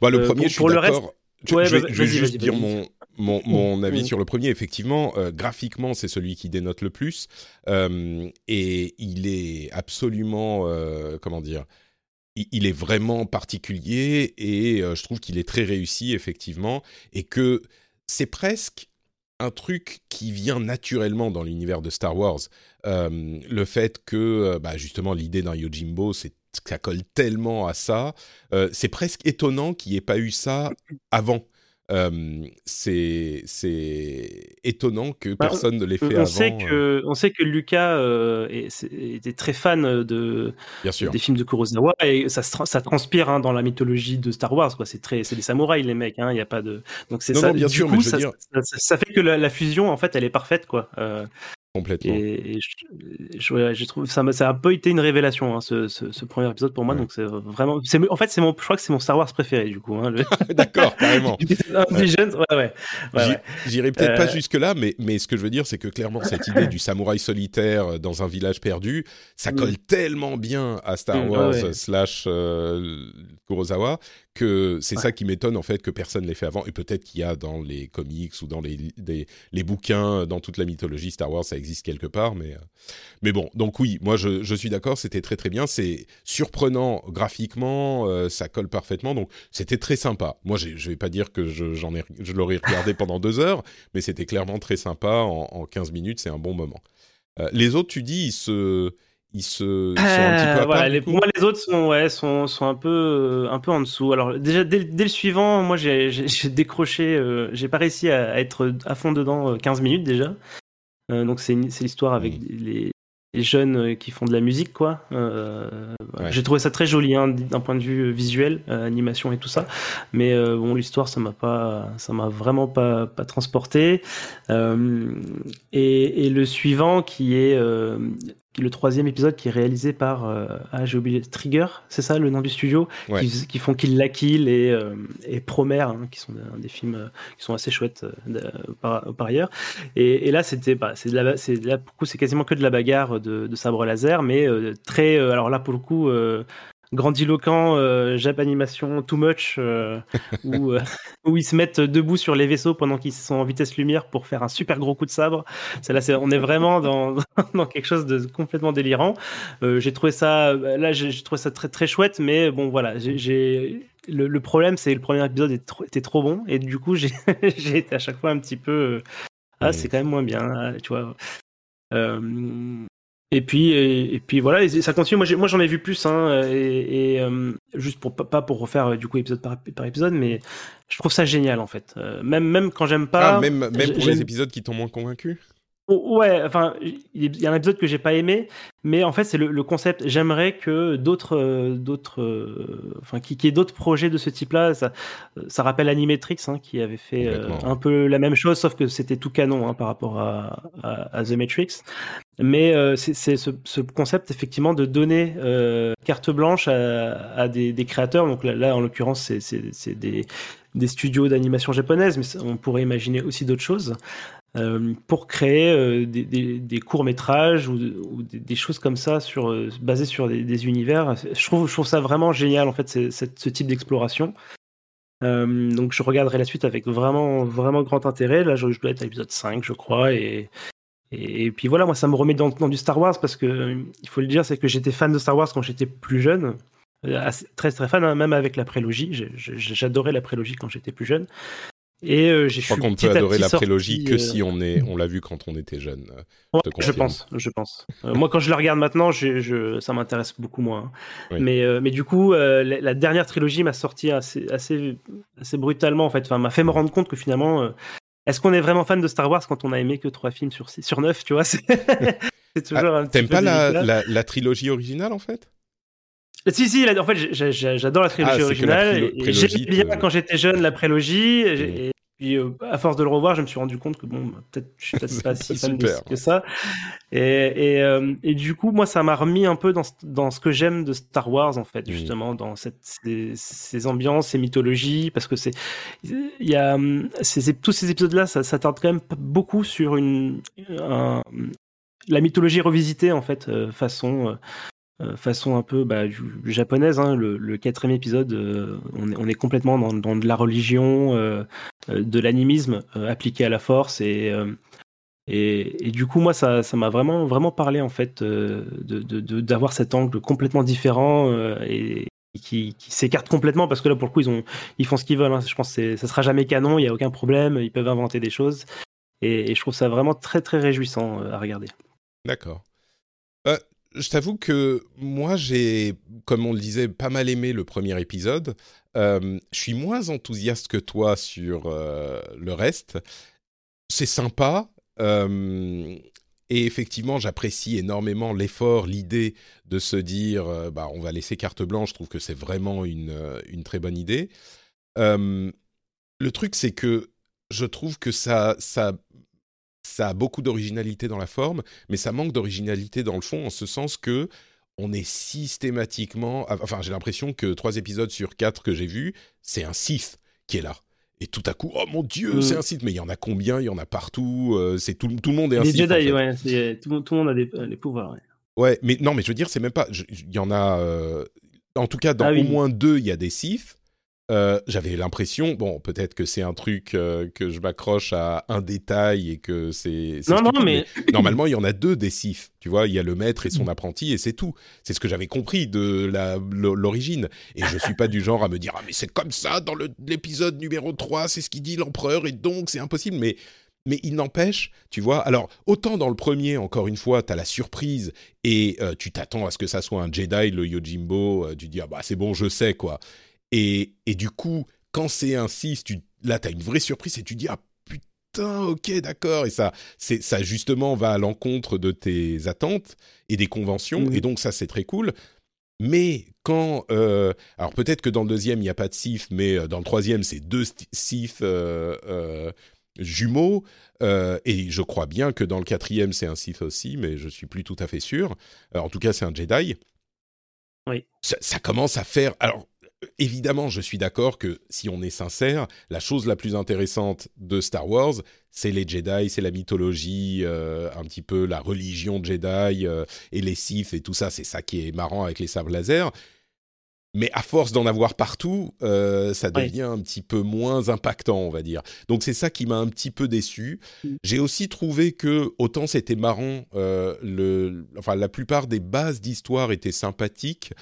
Speaker 1: Bah, le
Speaker 2: Euh,
Speaker 1: premier,
Speaker 2: pour-
Speaker 1: je suis
Speaker 2: pour le reste-
Speaker 1: d'accord. Je,
Speaker 2: Ouais,
Speaker 1: je vais, je vais juste dire mon, mon, [LAUGHS] mon avis sur le premier. Effectivement, euh, graphiquement, c'est celui qui dénote le plus. Euh, et il est absolument, euh, comment dire, il, il est vraiment particulier et je trouve qu'il est très réussi, effectivement. Et que c'est presque un truc qui vient naturellement dans l'univers de Star Wars. Le fait que, bah, justement, l'idée d'un Yojimbo, c'est ça colle tellement à ça. Euh, c'est presque étonnant qu'il n'y ait pas eu ça avant. Euh, c'est c'est étonnant que
Speaker 2: Bah,
Speaker 1: personne ne l'ait fait
Speaker 2: on
Speaker 1: avant.
Speaker 2: sait
Speaker 1: euh,
Speaker 2: que, on sait que Lucas euh, était très fan de,
Speaker 1: bien sûr.
Speaker 2: des films de Kurosawa et ça, transpire hein, dans la mythologie de Star Wars. quoi. C'est très, c'est des samouraïs les mecs. hein, Il y a pas de. Donc c'est
Speaker 1: Non,
Speaker 2: ça.
Speaker 1: non, bien
Speaker 2: du
Speaker 1: sûr,
Speaker 2: coup, ça,
Speaker 1: dire-
Speaker 2: ça, ça- ça fait que la, la fusion, en fait, elle est parfaite, quoi. Euh,
Speaker 1: Complètement.
Speaker 2: et et je, je, ouais, je trouve ça, ça a un peu été une révélation, hein, ce, ce, ce premier épisode pour moi.
Speaker 1: Ouais.
Speaker 2: Donc c'est vraiment, en fait, c'est mon, je crois que c'est mon Star Wars préféré du coup. Hein, le... [LAUGHS]
Speaker 1: D'accord, carrément. [LAUGHS]
Speaker 2: Ouais.
Speaker 1: J'irai peut-être pas
Speaker 2: Euh,
Speaker 1: jusque-là, mais, mais ce que je veux dire, c'est que clairement, cette idée du samouraï solitaire euh, dans un village perdu, ça
Speaker 2: Mm.
Speaker 1: colle tellement bien à Star
Speaker 2: Mm,
Speaker 1: Wars slash euh, Kurosawa que c'est
Speaker 2: Ouais.
Speaker 1: ça qui m'étonne en fait que personne l'ait fait avant. Et peut-être qu'il y a dans les comics ou dans les, les bouquins, dans toute la mythologie Star Wars, ça existe quelque part. Mais, euh, mais bon, donc oui, moi je, je suis d'accord, c'était très très bien. C'est surprenant graphiquement, euh, ça colle parfaitement. Donc c'était très sympa. Moi je vais pas dire que je, j'en ai, je l'aurais regardé [LAUGHS] pendant deux heures, mais c'était clairement très sympa. En, en 15 minutes, c'est un bon moment. Euh, les autres, tu dis, ils se, ils se, sont un petit peu à
Speaker 2: Euh,
Speaker 1: part.
Speaker 2: les-
Speaker 1: coup
Speaker 2: pour moi, les autres sont, ouais, sont, sont un peu, euh, un peu en dessous. Alors déjà dès, dès le suivant, moi j'ai décroché, euh, j'ai pas réussi à, à être à fond dedans euh, 15 minutes déjà. Euh, donc c'est l'histoire avec
Speaker 1: Mhm.
Speaker 2: les, les jeunes euh, qui font de la musique, quoi. Euh.
Speaker 1: Ouais.
Speaker 2: J'ai trouvé ça très joli hein, d'un point de vue euh, visuel, euh, animation et tout ça. Mais euh, bon, l'histoire, ça m'a pas, ça m'a vraiment pas, pas transporté. Euh, et, et le suivant, qui est euh, le troisième épisode, qui est réalisé par, euh, ah, j'ai oublié, Trigger, c'est ça le nom du studio,
Speaker 1: Ouais.
Speaker 2: qui, qui font Kill la Kill et, euh, et Promare, hein, qui sont des, des films euh, qui sont assez chouettes euh, de- par, par ailleurs. Et, et là, c'était, bah, c'est de la, c'est là pour le coup, c'est quasiment que de la bagarre de, de sabre laser, mais euh, très, euh, alors là pour le coup. Grandiloquent euh, Jap animation too much euh, [LAUGHS] où, euh, où ils se mettent debout sur les vaisseaux pendant qu'ils sont en vitesse lumière pour faire un super gros coup de sabre. C'est là, on est vraiment dans, [LAUGHS] dans quelque chose de complètement délirant. Euh, j'ai trouvé ça, là, j'ai, trouvé ça très très chouette, mais bon, voilà, j'ai, le, le problème, c'est que le premier épisode était trop, était trop bon et du coup, [LAUGHS] j'ai, été à chaque fois un petit peu, ah, c'est quand même moins bien, tu vois. Euh, et puis, et, et puis voilà, et ça continue. Moi, j'ai- moi, j'en ai vu plus, hein, et, et, euh, juste pour pas- pour refaire euh, du coup épisode par, par épisode, mais je trouve ça génial en fait. Euh, même même quand j'aime pas.
Speaker 1: Ah, même, même pour les épisodes qui t'ont moins convaincu?
Speaker 2: Ouais, enfin, il y a un épisode que j'ai pas aimé, mais en fait, c'est le, le concept. J'aimerais que d'autres, euh, d'autres, euh, enfin, qui, qui ait d'autres projets de ce type-là. Ça, ça rappelle Animatrix, hein, qui avait fait euh, un peu la même chose, sauf que c'était tout canon hein, par rapport à, à, à The Matrix. Mais euh, c'est ce, ce concept effectivement de donner euh, carte blanche à, à des, des créateurs. Donc là, là, en l'occurrence, c'est- des, des studios d'animation japonaise, mais on pourrait imaginer aussi d'autres choses euh, pour créer euh, des, courts-métrages ou, des, choses comme ça sur, euh, basées sur des, univers. Je trouve, ça vraiment génial, en fait, ce type d'exploration. Euh, donc je regarderai la suite avec vraiment, vraiment grand intérêt. Là, je, je dois être à l'épisode 5, je crois. Et, puis voilà, moi, ça me remet dans, dans du Star Wars parce que, il faut le dire, c'est que j'étais fan de Star Wars quand j'étais plus jeune. Très, très fan, hein, même avec la prélogie. J'adorais la prélogie quand j'étais plus jeune. Et euh, j'ai
Speaker 1: Je crois
Speaker 2: suis
Speaker 1: qu'on peut adorer la prélogie que
Speaker 2: euh,
Speaker 1: si on, est, on l'a vu quand on était jeune.
Speaker 2: Ouais,
Speaker 1: te
Speaker 2: je pense, je pense. Euh, moi, quand je la regarde maintenant, je, je- ça m'intéresse beaucoup moins.
Speaker 1: Oui.
Speaker 2: Mais, euh, mais du coup, euh, la, la dernière trilogie m'a sorti assez, assez, assez brutalement, en fait. Enfin, m'a fait me rendre compte que finalement, euh, est-ce qu'on est vraiment fan de Star Wars quand on a aimé que trois films sur six, sur neuf, tu vois? [LAUGHS] C'est c'est toujours un petit
Speaker 1: Ah, T'aimes
Speaker 2: peu
Speaker 1: pas la,
Speaker 2: délicat.
Speaker 1: la, la trilogie originale en fait?
Speaker 2: Si, si, en fait, j'adore la trilogie
Speaker 1: Ah,
Speaker 2: originale. J'aimais bien
Speaker 1: te-
Speaker 2: quand j'étais jeune la prélogie. Et puis, euh, à force de le revoir, je me suis rendu compte que bon, bah, peut-être, je suis peut-être pas si [LAUGHS] fan de
Speaker 1: Super.
Speaker 2: ce que ça. Et, et, euh, et du coup, moi, ça m'a remis un peu dans, ce- dans ce que j'aime de Star Wars, en fait, justement, dans cette, ces, ces ambiances, ces mythologies, parce que c'est, il y a ces, tous ces épisodes-là, ça s'attarde quand même beaucoup sur une, un- la mythologie revisitée, en fait, euh, façon. euh, euh, façon un peu bah, japonaise. hein. Le, le quatrième épisode, euh, on, est, on est complètement dans, dans de la religion, euh, euh, de l'animisme euh, appliqué à la force et euh, et, et du coup, moi, ça, ça m'a vraiment, vraiment parlé en fait euh, de, d'avoir cet angle complètement différent euh, et qui, s'écarte complètement parce que là, pour le coup, ils ont, ils font ce qu'ils veulent. hein. Je pense que ça sera jamais canon, il y a aucun problème, ils peuvent inventer des choses et, je trouve ça vraiment très, très réjouissant euh, à regarder.
Speaker 1: D'accord. Je t'avoue que moi, j'ai, comme on le disait, pas mal aimé le premier épisode. Euh, je suis moins enthousiaste que toi sur euh, le reste. C'est sympa. euh, et effectivement, j'apprécie énormément l'effort, l'idée de se dire, bah, on va laisser carte blanche. Je trouve que c'est vraiment une, une très bonne idée. Le truc, c'est que je trouve que ça, ça, ça a beaucoup d'originalité dans la forme, mais ça manque d'originalité dans le fond, en ce sens que on est systématiquement. Enfin, j'ai l'impression que trois épisodes sur quatre que j'ai vus, c'est un Sith qui est là. Et tout à coup, oh mon Dieu,
Speaker 2: Mm.
Speaker 1: c'est un Sith. Mais il y en a combien? Il y en a partout. euh, c'est tout, tout le monde est un
Speaker 2: Les
Speaker 1: Sith. en
Speaker 2: Jedi,
Speaker 1: fait.
Speaker 2: ouais, tout, le monde- tout le monde a des, euh, les pouvoirs. ouais.
Speaker 1: Ouais, mais non, mais je veux dire, c'est même pas. Il y en a. euh, en tout cas, dans
Speaker 2: Ah oui.
Speaker 1: au moins deux, il y a des Sith. Euh, J'avais l'impression, bon, peut-être que c'est un truc euh, que je m'accroche à un détail et que c'est.
Speaker 2: Non, non, mais [LAUGHS]
Speaker 1: normalement, il y en a deux des Sith. Tu vois, il y a le maître et son apprenti et c'est tout. C'est ce que j'avais compris de l'origine. Et je suis pas du genre à me dire ah mais c'est comme ça dans l'épisode numéro 3, c'est ce qu'il dit l'empereur et donc c'est impossible. Mais mais il n'empêche, tu vois. Alors autant dans le premier, encore une fois, t'as la surprise et euh, tu t'attends à ce que ça soit un Jedi, le Yojimbo. euh, tu dis ah bah c'est bon, je sais quoi. Et et du coup, quand c'est un 6, tu là t'as une vraie surprise et tu dis ah putain, ok, d'accord. Et ça, c'est ça justement va à l'encontre de tes attentes et des conventions.
Speaker 2: Mhm.
Speaker 1: Et donc ça, c'est très cool. Mais quand, euh, alors peut-être que dans le deuxième il n'y a pas de Sith, mais euh, dans le troisième c'est deux Sith euh, euh, jumeaux. euh, et je crois bien que dans le quatrième c'est un Sith aussi, mais je suis plus tout à fait sûr. En tout cas, c'est un Jedi.
Speaker 2: Oui.
Speaker 1: Ça, ça commence à faire. Alors évidemment, je suis d'accord que si on est sincère, la chose la plus intéressante de Star Wars, c'est les Jedi, c'est la mythologie, euh, un petit peu la religion Jedi euh, et les Sith et tout ça. C'est ça qui est marrant avec les sabres laser. mais à force d'en avoir partout, euh, ça devient un petit peu moins impactant, on va dire. Donc c'est ça qui m'a un petit peu déçu. Mm. J'ai aussi trouvé que autant c'était marrant, le, enfin la plupart des bases d'histoire étaient sympathiques.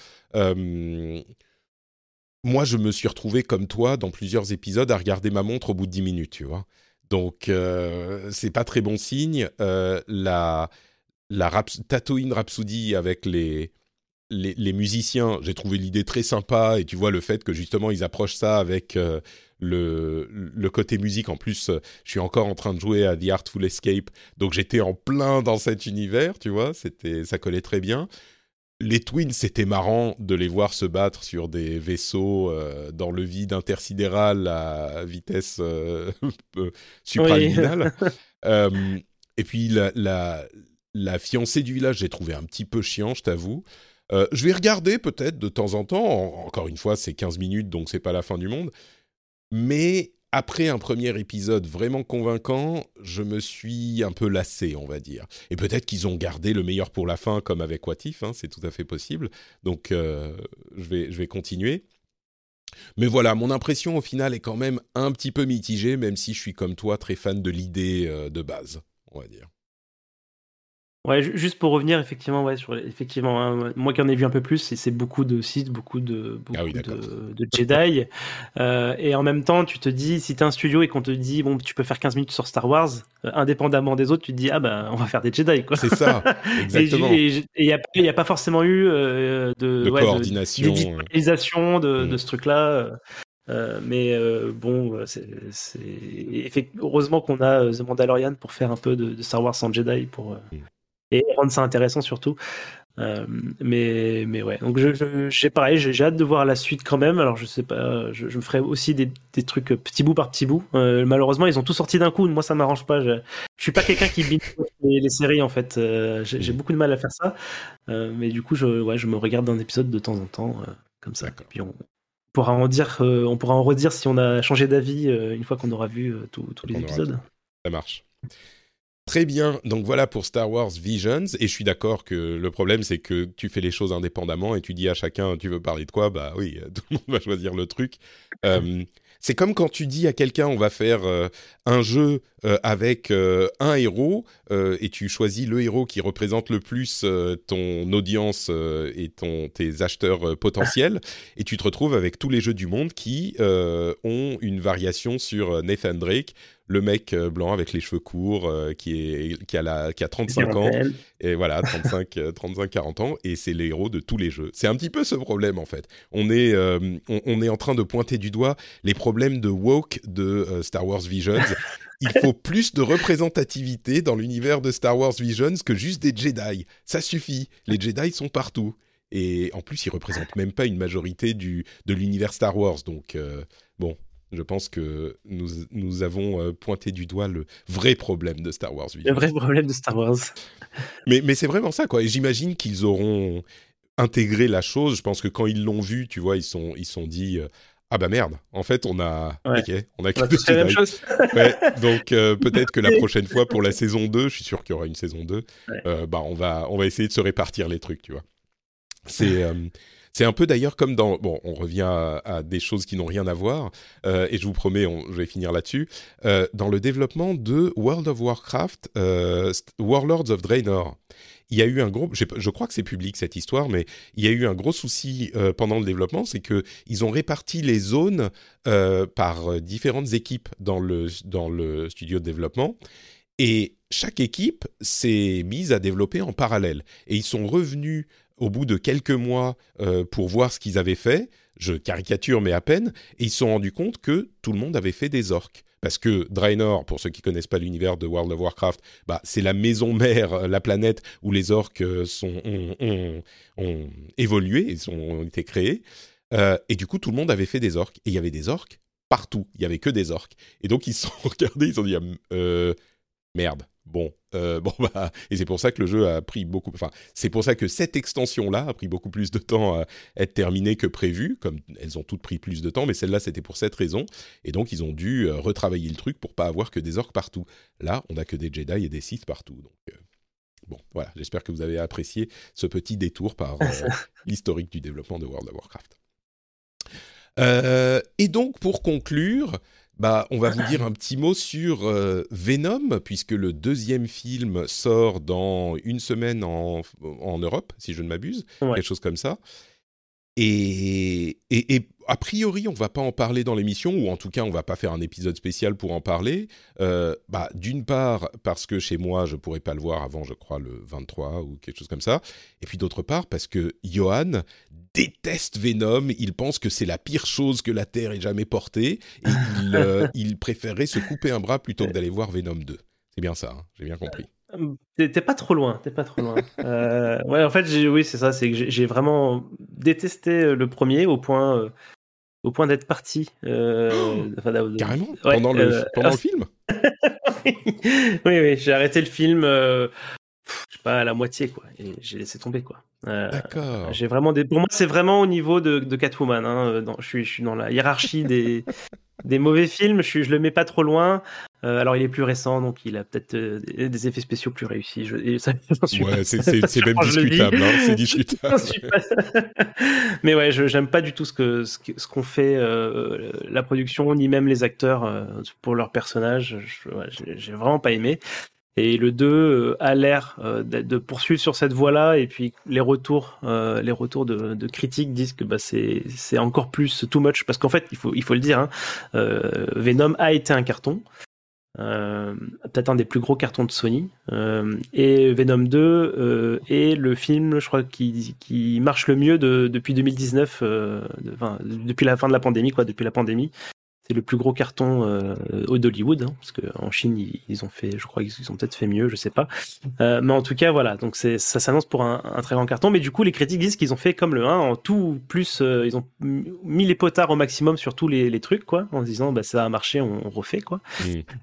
Speaker 1: Euh, moi, je me suis retrouvé comme toi dans plusieurs épisodes à regarder ma montre au bout de 10 minutes, tu vois. Donc c'est pas très bon signe. la la Tatooine Rhapsody avec les les, musiciens, j'ai trouvé l'idée très sympa et tu vois le fait que justement ils approchent ça avec euh, le, le, côté musique. En plus, euh, je suis encore en train de jouer à The Artful Escape, donc j'étais en plein dans cet univers, tu vois, ça collait très bien. Les Twins, c'était marrant de les voir se battre sur des vaisseaux euh, dans le vide intersidéral à vitesse [LAUGHS] supraluminale. [LAUGHS] et puis la, la, la fiancée du village, j'ai trouvé un petit peu chiant, je t'avoue. Euh, je vais regarder peut-être de temps en temps. encore une fois, c'est 15 minutes, donc c'est pas la fin du monde. Mais après un premier épisode vraiment convaincant, je me suis un peu lassé, on va dire. Et peut-être qu'ils ont gardé le meilleur pour la fin, comme avec Watif, hein, c'est tout à fait possible. Donc euh, je, vais, je vais continuer. Mais voilà, mon impression au final est quand même un petit peu mitigée, même si je suis comme toi très fan de l'idée euh, de base, on va dire.
Speaker 2: Ouais, juste pour revenir effectivement, ouais, sur effectivement, hein, moi qui en ai vu un peu plus, c'est beaucoup de sites, beaucoup de
Speaker 1: ah
Speaker 2: de, de, Jedi, [LAUGHS] euh, et en même temps, tu te dis, si t'es un studio et qu'on te dit, bon, tu peux faire 15 minutes sur Star Wars, euh, indépendamment des autres, tu te dis, ah ben, on va faire des Jedi, quoi.
Speaker 1: C'est ça, [LAUGHS] exactement.
Speaker 2: et il n'y a, a, pas forcément eu euh, de,
Speaker 1: de coordination,
Speaker 2: de, de, de, ce truc-là. Euh, mais euh, bon, c'est heureusement qu'on a The Mandalorian pour faire un peu de, Star Wars sans Jedi pour, mm et rendre ça intéressant surtout. Euh, mais, mais ouais, donc je, j'ai pareil, j'ai, hâte de voir la suite quand même. Alors je sais pas, je, me ferai aussi des, des, trucs petit bout par petit bout. Euh, malheureusement, ils ont tout sorti d'un coup. Moi, ça m'arrange pas. Je, je suis pas quelqu'un qui binge [LAUGHS] les, les, séries en fait. Euh, j'ai, beaucoup de mal à faire ça. mais du coup, je, ouais, je me regarde un épisode de temps en temps comme ça. Et puis on pourra en dire, on pourra en redire si on a changé d'avis une fois qu'on aura vu tous les épisodes.
Speaker 1: Ça marche. Très bien, donc voilà pour Star Wars Visions, et je suis d'accord que le problème c'est que tu fais les choses indépendamment et tu dis à chacun tu veux parler de quoi, bah oui, [LAUGHS] tout le monde va choisir le truc. Euh, c'est comme quand tu dis à quelqu'un on va faire euh, un jeu euh, avec un héros et tu choisis le héros qui représente le plus ton audience et ton, tes acheteurs potentiels. [LAUGHS] Et tu te retrouves avec tous les jeux du monde qui ont une variation sur Nathan Drake le mec euh, blanc avec les cheveux courts euh, qui, est, qui, a la, qui a 35 ans. Et voilà, 35, 35, 40 ans. Et c'est les héros de tous les jeux. C'est un petit peu ce problème, en fait. On est, euh, on, est en train de pointer du doigt les problèmes de woke de Star Wars Visions. Il [LAUGHS] faut plus de représentativité dans l'univers de Star Wars Visions que juste des Jedi. Ça suffit. Les Jedi sont partout. Et en plus, ils représentent même pas une majorité du, de l'univers Star Wars. Donc, bon, je pense que nous, nous avons euh, pointé du doigt le vrai problème de Star Wars.
Speaker 2: Le vrai problème de Star Wars. [LAUGHS]
Speaker 1: mais, mais c'est vraiment ça, quoi. Et j'imagine qu'ils auront intégré la chose. Je pense que quand ils l'ont vu, tu vois, ils sont, ils sont dit. Euh, ah bah merde, en fait on a, ok, on a que
Speaker 2: la même chose.
Speaker 1: ouais, donc euh, peut-être que la [LAUGHS] prochaine fois pour la saison 2, je suis sûr qu'il y aura une saison 2, bah on va, on va essayer de se répartir les trucs, tu vois. C'est c'est un peu d'ailleurs comme dans... Bon, on revient à, des choses qui n'ont rien à voir, euh, et je vous promets, je vais finir là-dessus. Euh, dans le développement de World of Warcraft, euh, Warlords of Draenor, il y a eu un gros, je, crois que c'est public cette histoire, mais il y a eu un gros souci pendant le développement, c'est que ils ont réparti les zones par différentes équipes dans le dans le studio de développement, et chaque équipe s'est mise à développer en parallèle. Et ils sont revenus au bout de quelques mois euh, pour voir ce qu'ils avaient fait. Je caricature, mais à peine. Et ils se sont rendus compte que tout le monde avait fait des orques. Parce que Draenor, pour ceux qui connaissent pas l'univers de World of Warcraft, bah, c'est la maison mère, euh, la planète où les orques euh, sont, ont, évolué, ils ont été créés. et du coup, tout le monde avait fait des orques. Et il y avait des orques partout. Il y avait que des orques. Et donc, ils se sont [LAUGHS] regardés, ils ont dit merde. Bon, euh, [LAUGHS] bon bah, et c'est pour ça que le jeu a pris beaucoup. Enfin, c'est pour ça que cette extension-là a pris beaucoup plus de temps à être terminée que prévu. Comme elles ont toutes pris plus de temps, mais celle-là c'était pour cette raison. Et donc ils ont dû euh, retravailler le truc pour pas avoir que des orques partout. Là, on a que des Jedi et des Sith partout. Donc euh, bon, voilà. J'espère que vous avez apprécié ce petit détour par [LAUGHS] l'historique du développement de World of Warcraft. et donc, pour conclure, bah, on va vous dire un petit mot sur Venom, puisque le deuxième film sort dans une semaine en, en Europe, si je ne m'abuse, quelque chose comme ça. Et, et, a priori, on va pas en parler dans l'émission, ou en tout cas, on va pas faire un épisode spécial pour en parler. Euh, bah, D'une part, parce que chez moi, je pourrais pas le voir avant, je crois, le 23 ou quelque chose comme ça. Et puis d'autre part, parce que Johan déteste Venom, il pense que c'est la pire chose que la Terre ait jamais portée, et il, [LAUGHS] euh, il préférerait se couper un bras plutôt que d'aller voir Venom 2. C'est bien ça, hein, j'ai bien compris.
Speaker 2: T'es pas trop loin, t'es pas trop loin. [LAUGHS] euh, ouais, en fait, oui, c'est ça, c'est que j'ai vraiment détesté euh, le premier au point, euh, au point d'être parti. Euh,
Speaker 1: oh, carrément Pendant, le, euh, pendant le [LAUGHS] film
Speaker 2: Oui, oui, j'ai arrêté le film, pas, à la moitié, quoi, et j'ai laissé tomber, quoi.
Speaker 1: D'accord.
Speaker 2: J'ai vraiment des... Pour moi, c'est vraiment au niveau de, de Catwoman. Hein, dans, je, suis, je suis dans la hiérarchie [LAUGHS] des, des mauvais films. Je, je le mets pas trop loin. Euh, alors, il est plus récent, donc il a peut-être euh, des effets spéciaux plus réussis. Je, [LAUGHS]
Speaker 1: ouais, c'est même [LAUGHS] discutable. Hein, c'est discutable.
Speaker 2: Mais ouais, je j'aime pas du tout ce que ce qu'ont fait euh, la production, ni même les acteurs euh, pour leurs personnages. J'ai vraiment pas aimé. Et le 2 a l'air de poursuivre sur cette voie-là. Et puis les retours, les retours de, de, critiques disent que bah, c'est c'est encore plus too much parce qu'en fait, il faut il faut le dire, hein, Venom a été un carton. Euh, peut-être un des plus gros cartons de Sony. Euh, et Venom 2 euh, est le film, je crois, qui, qui marche le mieux de, depuis 2019, de, enfin, depuis la fin de la pandémie, quoi, depuis la pandémie c'est le plus gros carton euh, d'Hollywood, hein, parce qu'en Chine ils, ont fait, je crois qu'ils ont peut-être fait mieux, je sais pas. Euh, mais en tout cas voilà, donc ça s'annonce pour un, un, très grand carton. Mais du coup les critiques disent qu'ils ont fait comme le 1 en tout plus, euh, ils ont mis les potards au maximum sur tous les, les trucs quoi, en se disant bah ça a marché, on, refait quoi.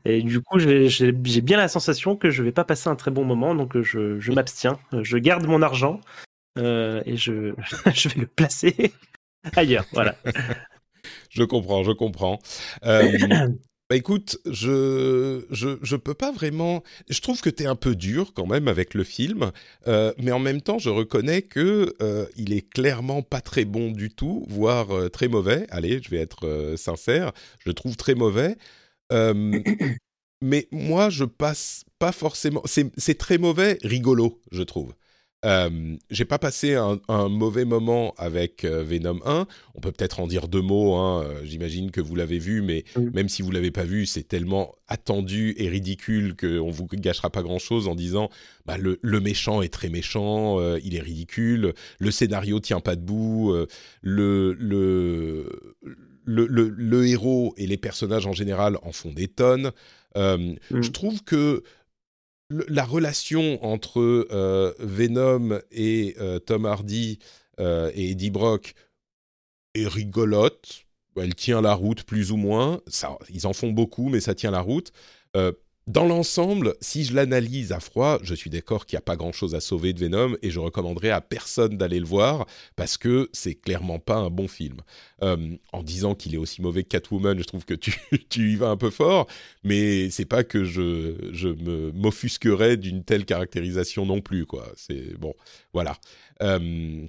Speaker 2: Et du coup j'ai bien la sensation que je vais pas passer un très bon moment, donc je, je m'abstiens, je garde mon argent et je [LAUGHS] je vais le placer [LAUGHS] ailleurs, voilà.
Speaker 1: Je comprends, je comprends. Euh, [COUGHS] bah écoute, je, je je peux pas vraiment. Je trouve que tu es un peu dur quand même avec le film, euh, mais en même temps, je reconnais que euh, il est clairement pas très bon du tout, voire euh, très mauvais. Allez, je vais être sincère, je le trouve très mauvais. [COUGHS] Mais moi, je passe pas forcément. C'est très mauvais, rigolo, je trouve. Euh, j'ai pas passé un, un, mauvais moment avec euh, Venom 1. On peut peut-être en dire deux mots. Hein. Euh, j'imagine que vous l'avez vu, mais même si vous l'avez pas vu, c'est tellement attendu et ridicule qu'on vous gâchera pas grand-chose en disant bah, le, le, méchant est très méchant, il est ridicule, le scénario tient pas debout, le, le, le, le, héros et les personnages en général en font des tonnes. Mm. Je trouve que la relation entre euh, Venom et euh, Tom Hardy euh, et Eddie Brock est rigolote. Elle tient la route plus ou moins. Ils en font beaucoup, mais ça tient la route dans l'ensemble, si je l'analyse à froid, je suis d'accord qu'il n'y a pas grand-chose à sauver de Venom et je recommanderais à personne d'aller le voir parce que c'est clairement pas un bon film. Euh, en disant qu'il est aussi mauvais que Catwoman, je trouve que tu, [LAUGHS] tu y vas un peu fort, mais c'est pas que je, je me m'offusquerais d'une telle caractérisation non plus, quoi. C'est bon, voilà. Euh,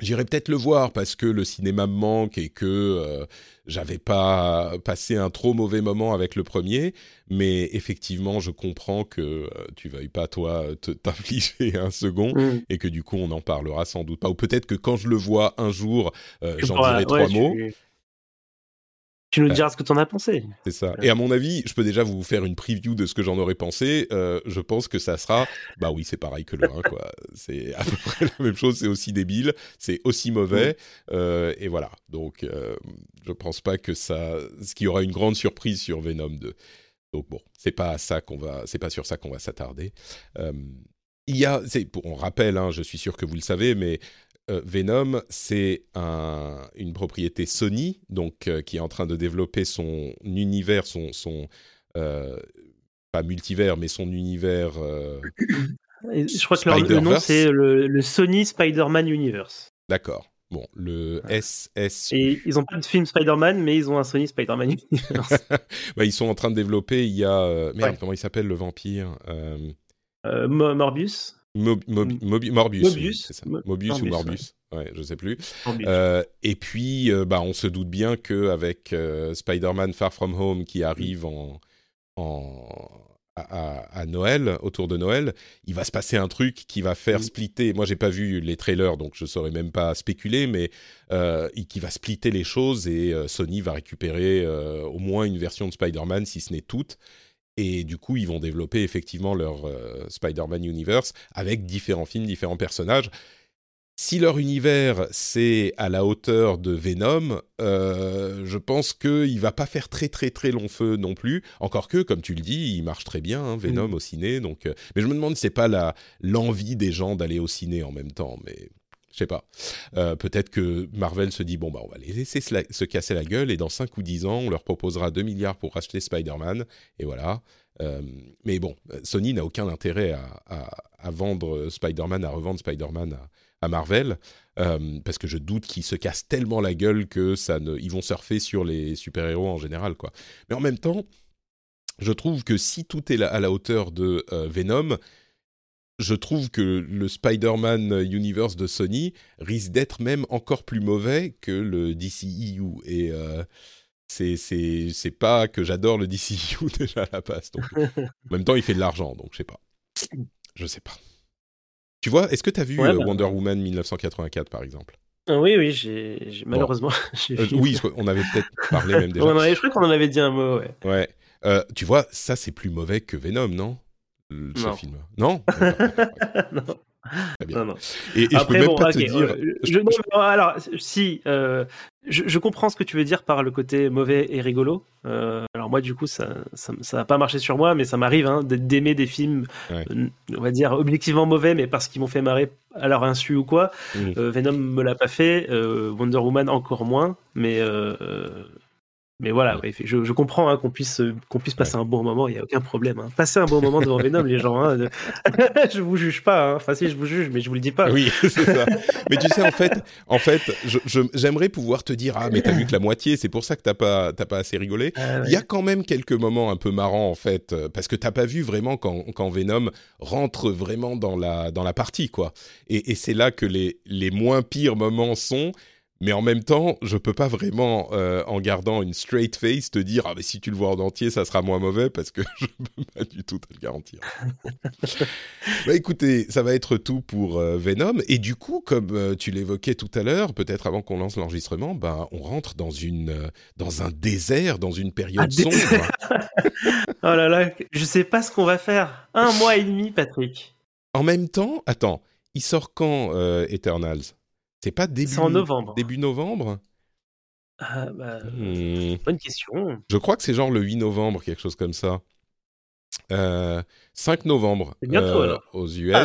Speaker 1: J'irai peut-être le voir parce que le cinéma me manque et que euh, j'avais pas passé un trop mauvais moment avec le premier, mais effectivement, je comprends que euh, tu veuilles pas toi [LAUGHS] t'infliger un second mm. et que du coup on en parlera sans doute pas. Ou peut-être que quand je le vois un jour, euh, j'en dirai trois mots.
Speaker 2: Tu nous diras ce que tu en as pensé.
Speaker 1: C'est ça. Et à mon avis, je peux déjà vous faire une preview de ce que j'en aurais pensé. Euh, je pense que ça sera, bah oui, c'est pareil que le 1, quoi. [LAUGHS] C'est à peu près la même chose. C'est aussi débile, c'est aussi mauvais, euh, et voilà. Donc, euh, je pense pas que ça, ce qui aura une grande surprise sur Venom 2. Donc bon, c'est pas ça qu'on va, c'est pas sur ça qu'on va s'attarder. Euh, il y a, on rappelle, hein, je suis sûr que vous le savez, mais euh, Venom, c'est un, une propriété Sony, donc euh, qui est en train de développer son univers, son, son euh, pas multivers, mais son univers.
Speaker 2: je crois que le nom c'est le, Sony Spider-Man Universe.
Speaker 1: D'accord. Bon, le SS.
Speaker 2: Et ils n'ont pas de film Spider-Man, mais ils ont un Sony Spider-Man Universe. [LAUGHS]
Speaker 1: bah, ils sont en train de développer. Il y a merde, comment il s'appelle le vampire
Speaker 2: Morbius.
Speaker 1: Morbius, Mobius, Mobius ou Morbius, ouais. je sais plus. Euh, et puis, euh, bah, on se doute bien que avec euh, Spider-Man Far From Home qui arrive en, à, Noël, autour de Noël, il va se passer un truc qui va faire splitter. Moi, j'ai pas vu les trailers, donc je saurais même pas spéculer, mais qui va splitter les choses et Sony va récupérer au moins une version de Spider-Man, si ce n'est toute. Et du coup, ils vont développer effectivement leur euh, Spider-Man Universe avec différents films, différents personnages. Si leur univers c'est à la hauteur de Venom, euh, je pense qu'il va pas faire très très très long feu non plus. Encore que, comme tu le dis, il marche très bien, hein, Venom mm. au ciné. Donc, euh, mais je me demande si c'est pas l'envie des gens d'aller au ciné en même temps. Mais je sais pas. Peut-être que Marvel se dit bon bah on va les laisser se, casser la gueule et dans 5 ou 10 ans on leur proposera 2 milliards pour acheter Spider-Man et voilà. Euh, mais bon, Sony n'a aucun intérêt à, vendre Spider-Man, à revendre Spider-Man à, Marvel, euh, parce que je doute qu'ils se cassent tellement la gueule que ça ne, ils vont surfer sur les super-héros en général, quoi. Mais en même temps, je trouve que si tout est à la hauteur de euh, Venom, je trouve que le Spider-Man Universe de Sony risque d'être même encore plus mauvais que le DCEU. Et c'est c'est pas que j'adore le DCU [LAUGHS] déjà à la base. en même temps, il fait de l'argent, donc je sais pas. Je sais pas. Tu vois, est-ce que tu as vu euh, bah Wonder Woman 1984 par exemple?
Speaker 2: Ah Oui, oui, j'ai malheureusement. [LAUGHS]
Speaker 1: Euh, oui, on avait peut-être parlé même [LAUGHS] déjà.
Speaker 2: je crois qu'on en avait dit un mot, ouais.
Speaker 1: Ouais. Euh, tu vois, ça c'est plus mauvais que Venom, non? Ce
Speaker 2: non.
Speaker 1: film. Non,
Speaker 2: non.
Speaker 1: Non, [LAUGHS] non. Et, je peux même pas te dire.
Speaker 2: alors, si, euh, je, comprends ce que tu veux dire par le côté mauvais et rigolo. Euh, alors moi, du coup, ça, ça, va pas marcher sur moi, mais ça m'arrive hein, d'aimer des films, euh, on va dire objectivement mauvais, mais parce qu'ils m'ont fait marrer à leur insu ou quoi. Mmh. Venom me l'a pas fait, Wonder Woman encore moins, mais mais voilà, je, je, comprends hein, qu'on puisse, qu'on puisse passer un bon moment, il n'y a aucun problème. Hein. Passer un bon moment devant Venom, les gens. Hein, [LAUGHS] je vous juge pas. Hein. Enfin, si, je vous juge, mais je vous le dis pas.
Speaker 1: Oui, [LAUGHS] c'est ça. mais tu sais, en fait, en fait j'aimerais pouvoir te dire Ah, mais t'as vu que la moitié, c'est pour ça que t'as pas, pas assez rigolé. Ah il y a quand même quelques moments un peu marrants, en fait, parce que t'as pas vu vraiment quand, quand Venom rentre vraiment dans la, dans la partie, quoi. Et, et c'est là que les, les moins pires moments sont mais en même temps, je peux pas vraiment, euh, en gardant une straight face, te dire ah mais si tu le vois en entier, ça sera moins mauvais parce que [LAUGHS] je peux pas du tout te le garantir. [LAUGHS] bah écoutez, ça va être tout pour euh, Venom et du coup, comme euh, tu l'évoquais tout à l'heure, peut-être avant qu'on lance l'enregistrement, ben on rentre dans une dans un désert, dans une période sombre. [LAUGHS]
Speaker 2: oh là là, je sais pas ce qu'on va faire. Un mois et demi, Patrick.
Speaker 1: En même temps, attends, il sort quand Eternals? C'est pas début
Speaker 2: novembre.
Speaker 1: Début novembre?
Speaker 2: Ah, bah, hmm. Bonne question.
Speaker 1: Je crois que c'est genre le 8 novembre, quelque chose comme ça. 5 euh, novembre
Speaker 2: euh,
Speaker 1: aux US. Ah,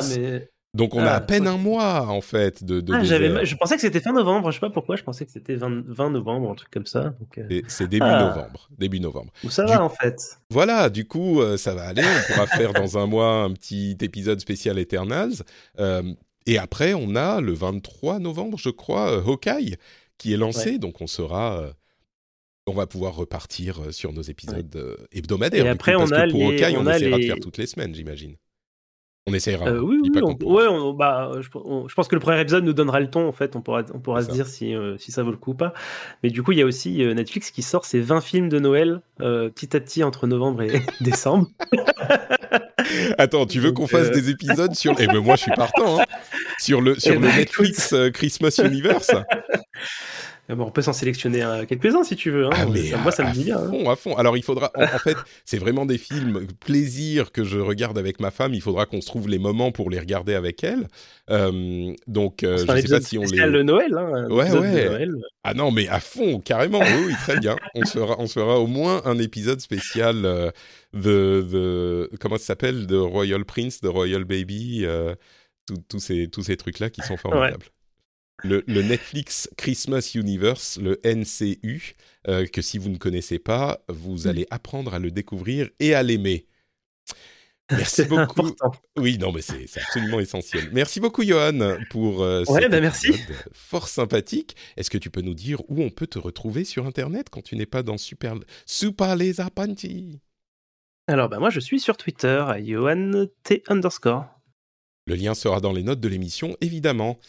Speaker 1: Donc on a à ah, peine un mois en fait de, de
Speaker 2: Je pensais que c'était fin novembre, je sais pas pourquoi, je pensais que c'était 20, novembre, un truc comme ça.
Speaker 1: Euh. C'est début novembre, début novembre.
Speaker 2: Où ça va en fait?
Speaker 1: Voilà, du coup ça va aller, on pourra faire dans un mois un petit épisode spécial Eternals. Et après, on a le 23 novembre, je crois, euh, Hawkeye qui est lancé. Donc, on sera. Euh, on va pouvoir repartir euh, sur nos épisodes hebdomadaires. Et après, on a pour Hawkeye, on, essaiera de faire toutes les semaines, j'imagine. On essaiera.
Speaker 2: oui, oui, ouais, bah, je, pense que le premier épisode nous donnera le ton. En fait, on pourra, on pourra se dire si, si ça vaut le coup ou pas. Mais du coup, il y a aussi Netflix qui sort ses 20 films de Noël petit à petit entre novembre et [LAUGHS] décembre.
Speaker 1: Attends, tu veux qu'on fasse des épisodes sur. Eh ben moi, je suis partant. Hein. Sur le, sur eh le ben, Netflix euh, Christmas Universe. [LAUGHS]
Speaker 2: Eh ben, on peut s'en sélectionner quelques-uns si tu veux. Hein. Ah, moi, ça me dit bien.
Speaker 1: Hein. Fond, à fond. Alors, il faudra. En, fait, c'est vraiment des films plaisir que je regarde avec ma femme. Il faudra qu'on se trouve les moments pour les regarder avec elle. Euh, donc, euh, je sais pas si on les.
Speaker 2: le Noël. Hein,
Speaker 1: ouais, ouais. Ah non, mais à fond, carrément. oui, oui, très bien. On sera, on fera au moins un épisode spécial de, de comment ça s'appelle, de Royal Prince, de Royal Baby tous ces, tous ces trucs-là qui sont formidables. Le, Netflix Christmas Universe, le NCU, euh, que si vous ne connaissez pas, vous mm. allez apprendre à le découvrir et à l'aimer. Merci [LAUGHS] beaucoup. Important. Oui, non, mais c'est absolument essentiel. Merci beaucoup, Johan, pour euh,
Speaker 2: ouais, bah merci.
Speaker 1: fort sympathique. Est-ce que tu peux nous dire où on peut te retrouver sur Internet quand tu n'es pas dans Super, Super Les Apprenti
Speaker 2: Alors, bah, moi, je suis sur Twitter, Johan T underscore.
Speaker 1: Le lien sera dans les notes de l'émission, évidemment.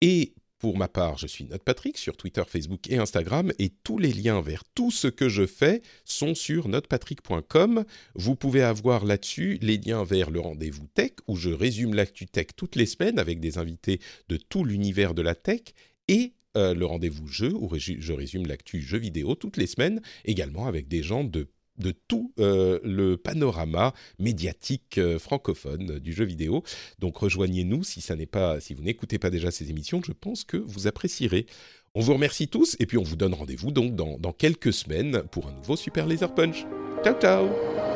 Speaker 1: Et pour ma part, je suis Note Patrick sur Twitter, Facebook et Instagram et tous les liens vers tout ce que je fais sont sur notepatrick.com. Vous pouvez avoir là-dessus les liens vers le rendez-vous tech où je résume l'actu tech toutes les semaines avec des invités de tout l'univers de la tech et euh, le rendez-vous jeu où je résume l'actu jeu vidéo toutes les semaines également avec des gens de de tout euh, le panorama médiatique euh, francophone du jeu vidéo. Donc rejoignez-nous si ça n'est pas, si vous n'écoutez pas déjà ces émissions, je pense que vous apprécierez. On vous remercie tous et puis on vous donne rendez-vous donc dans, dans quelques semaines pour un nouveau Super Laser Punch. Ciao ciao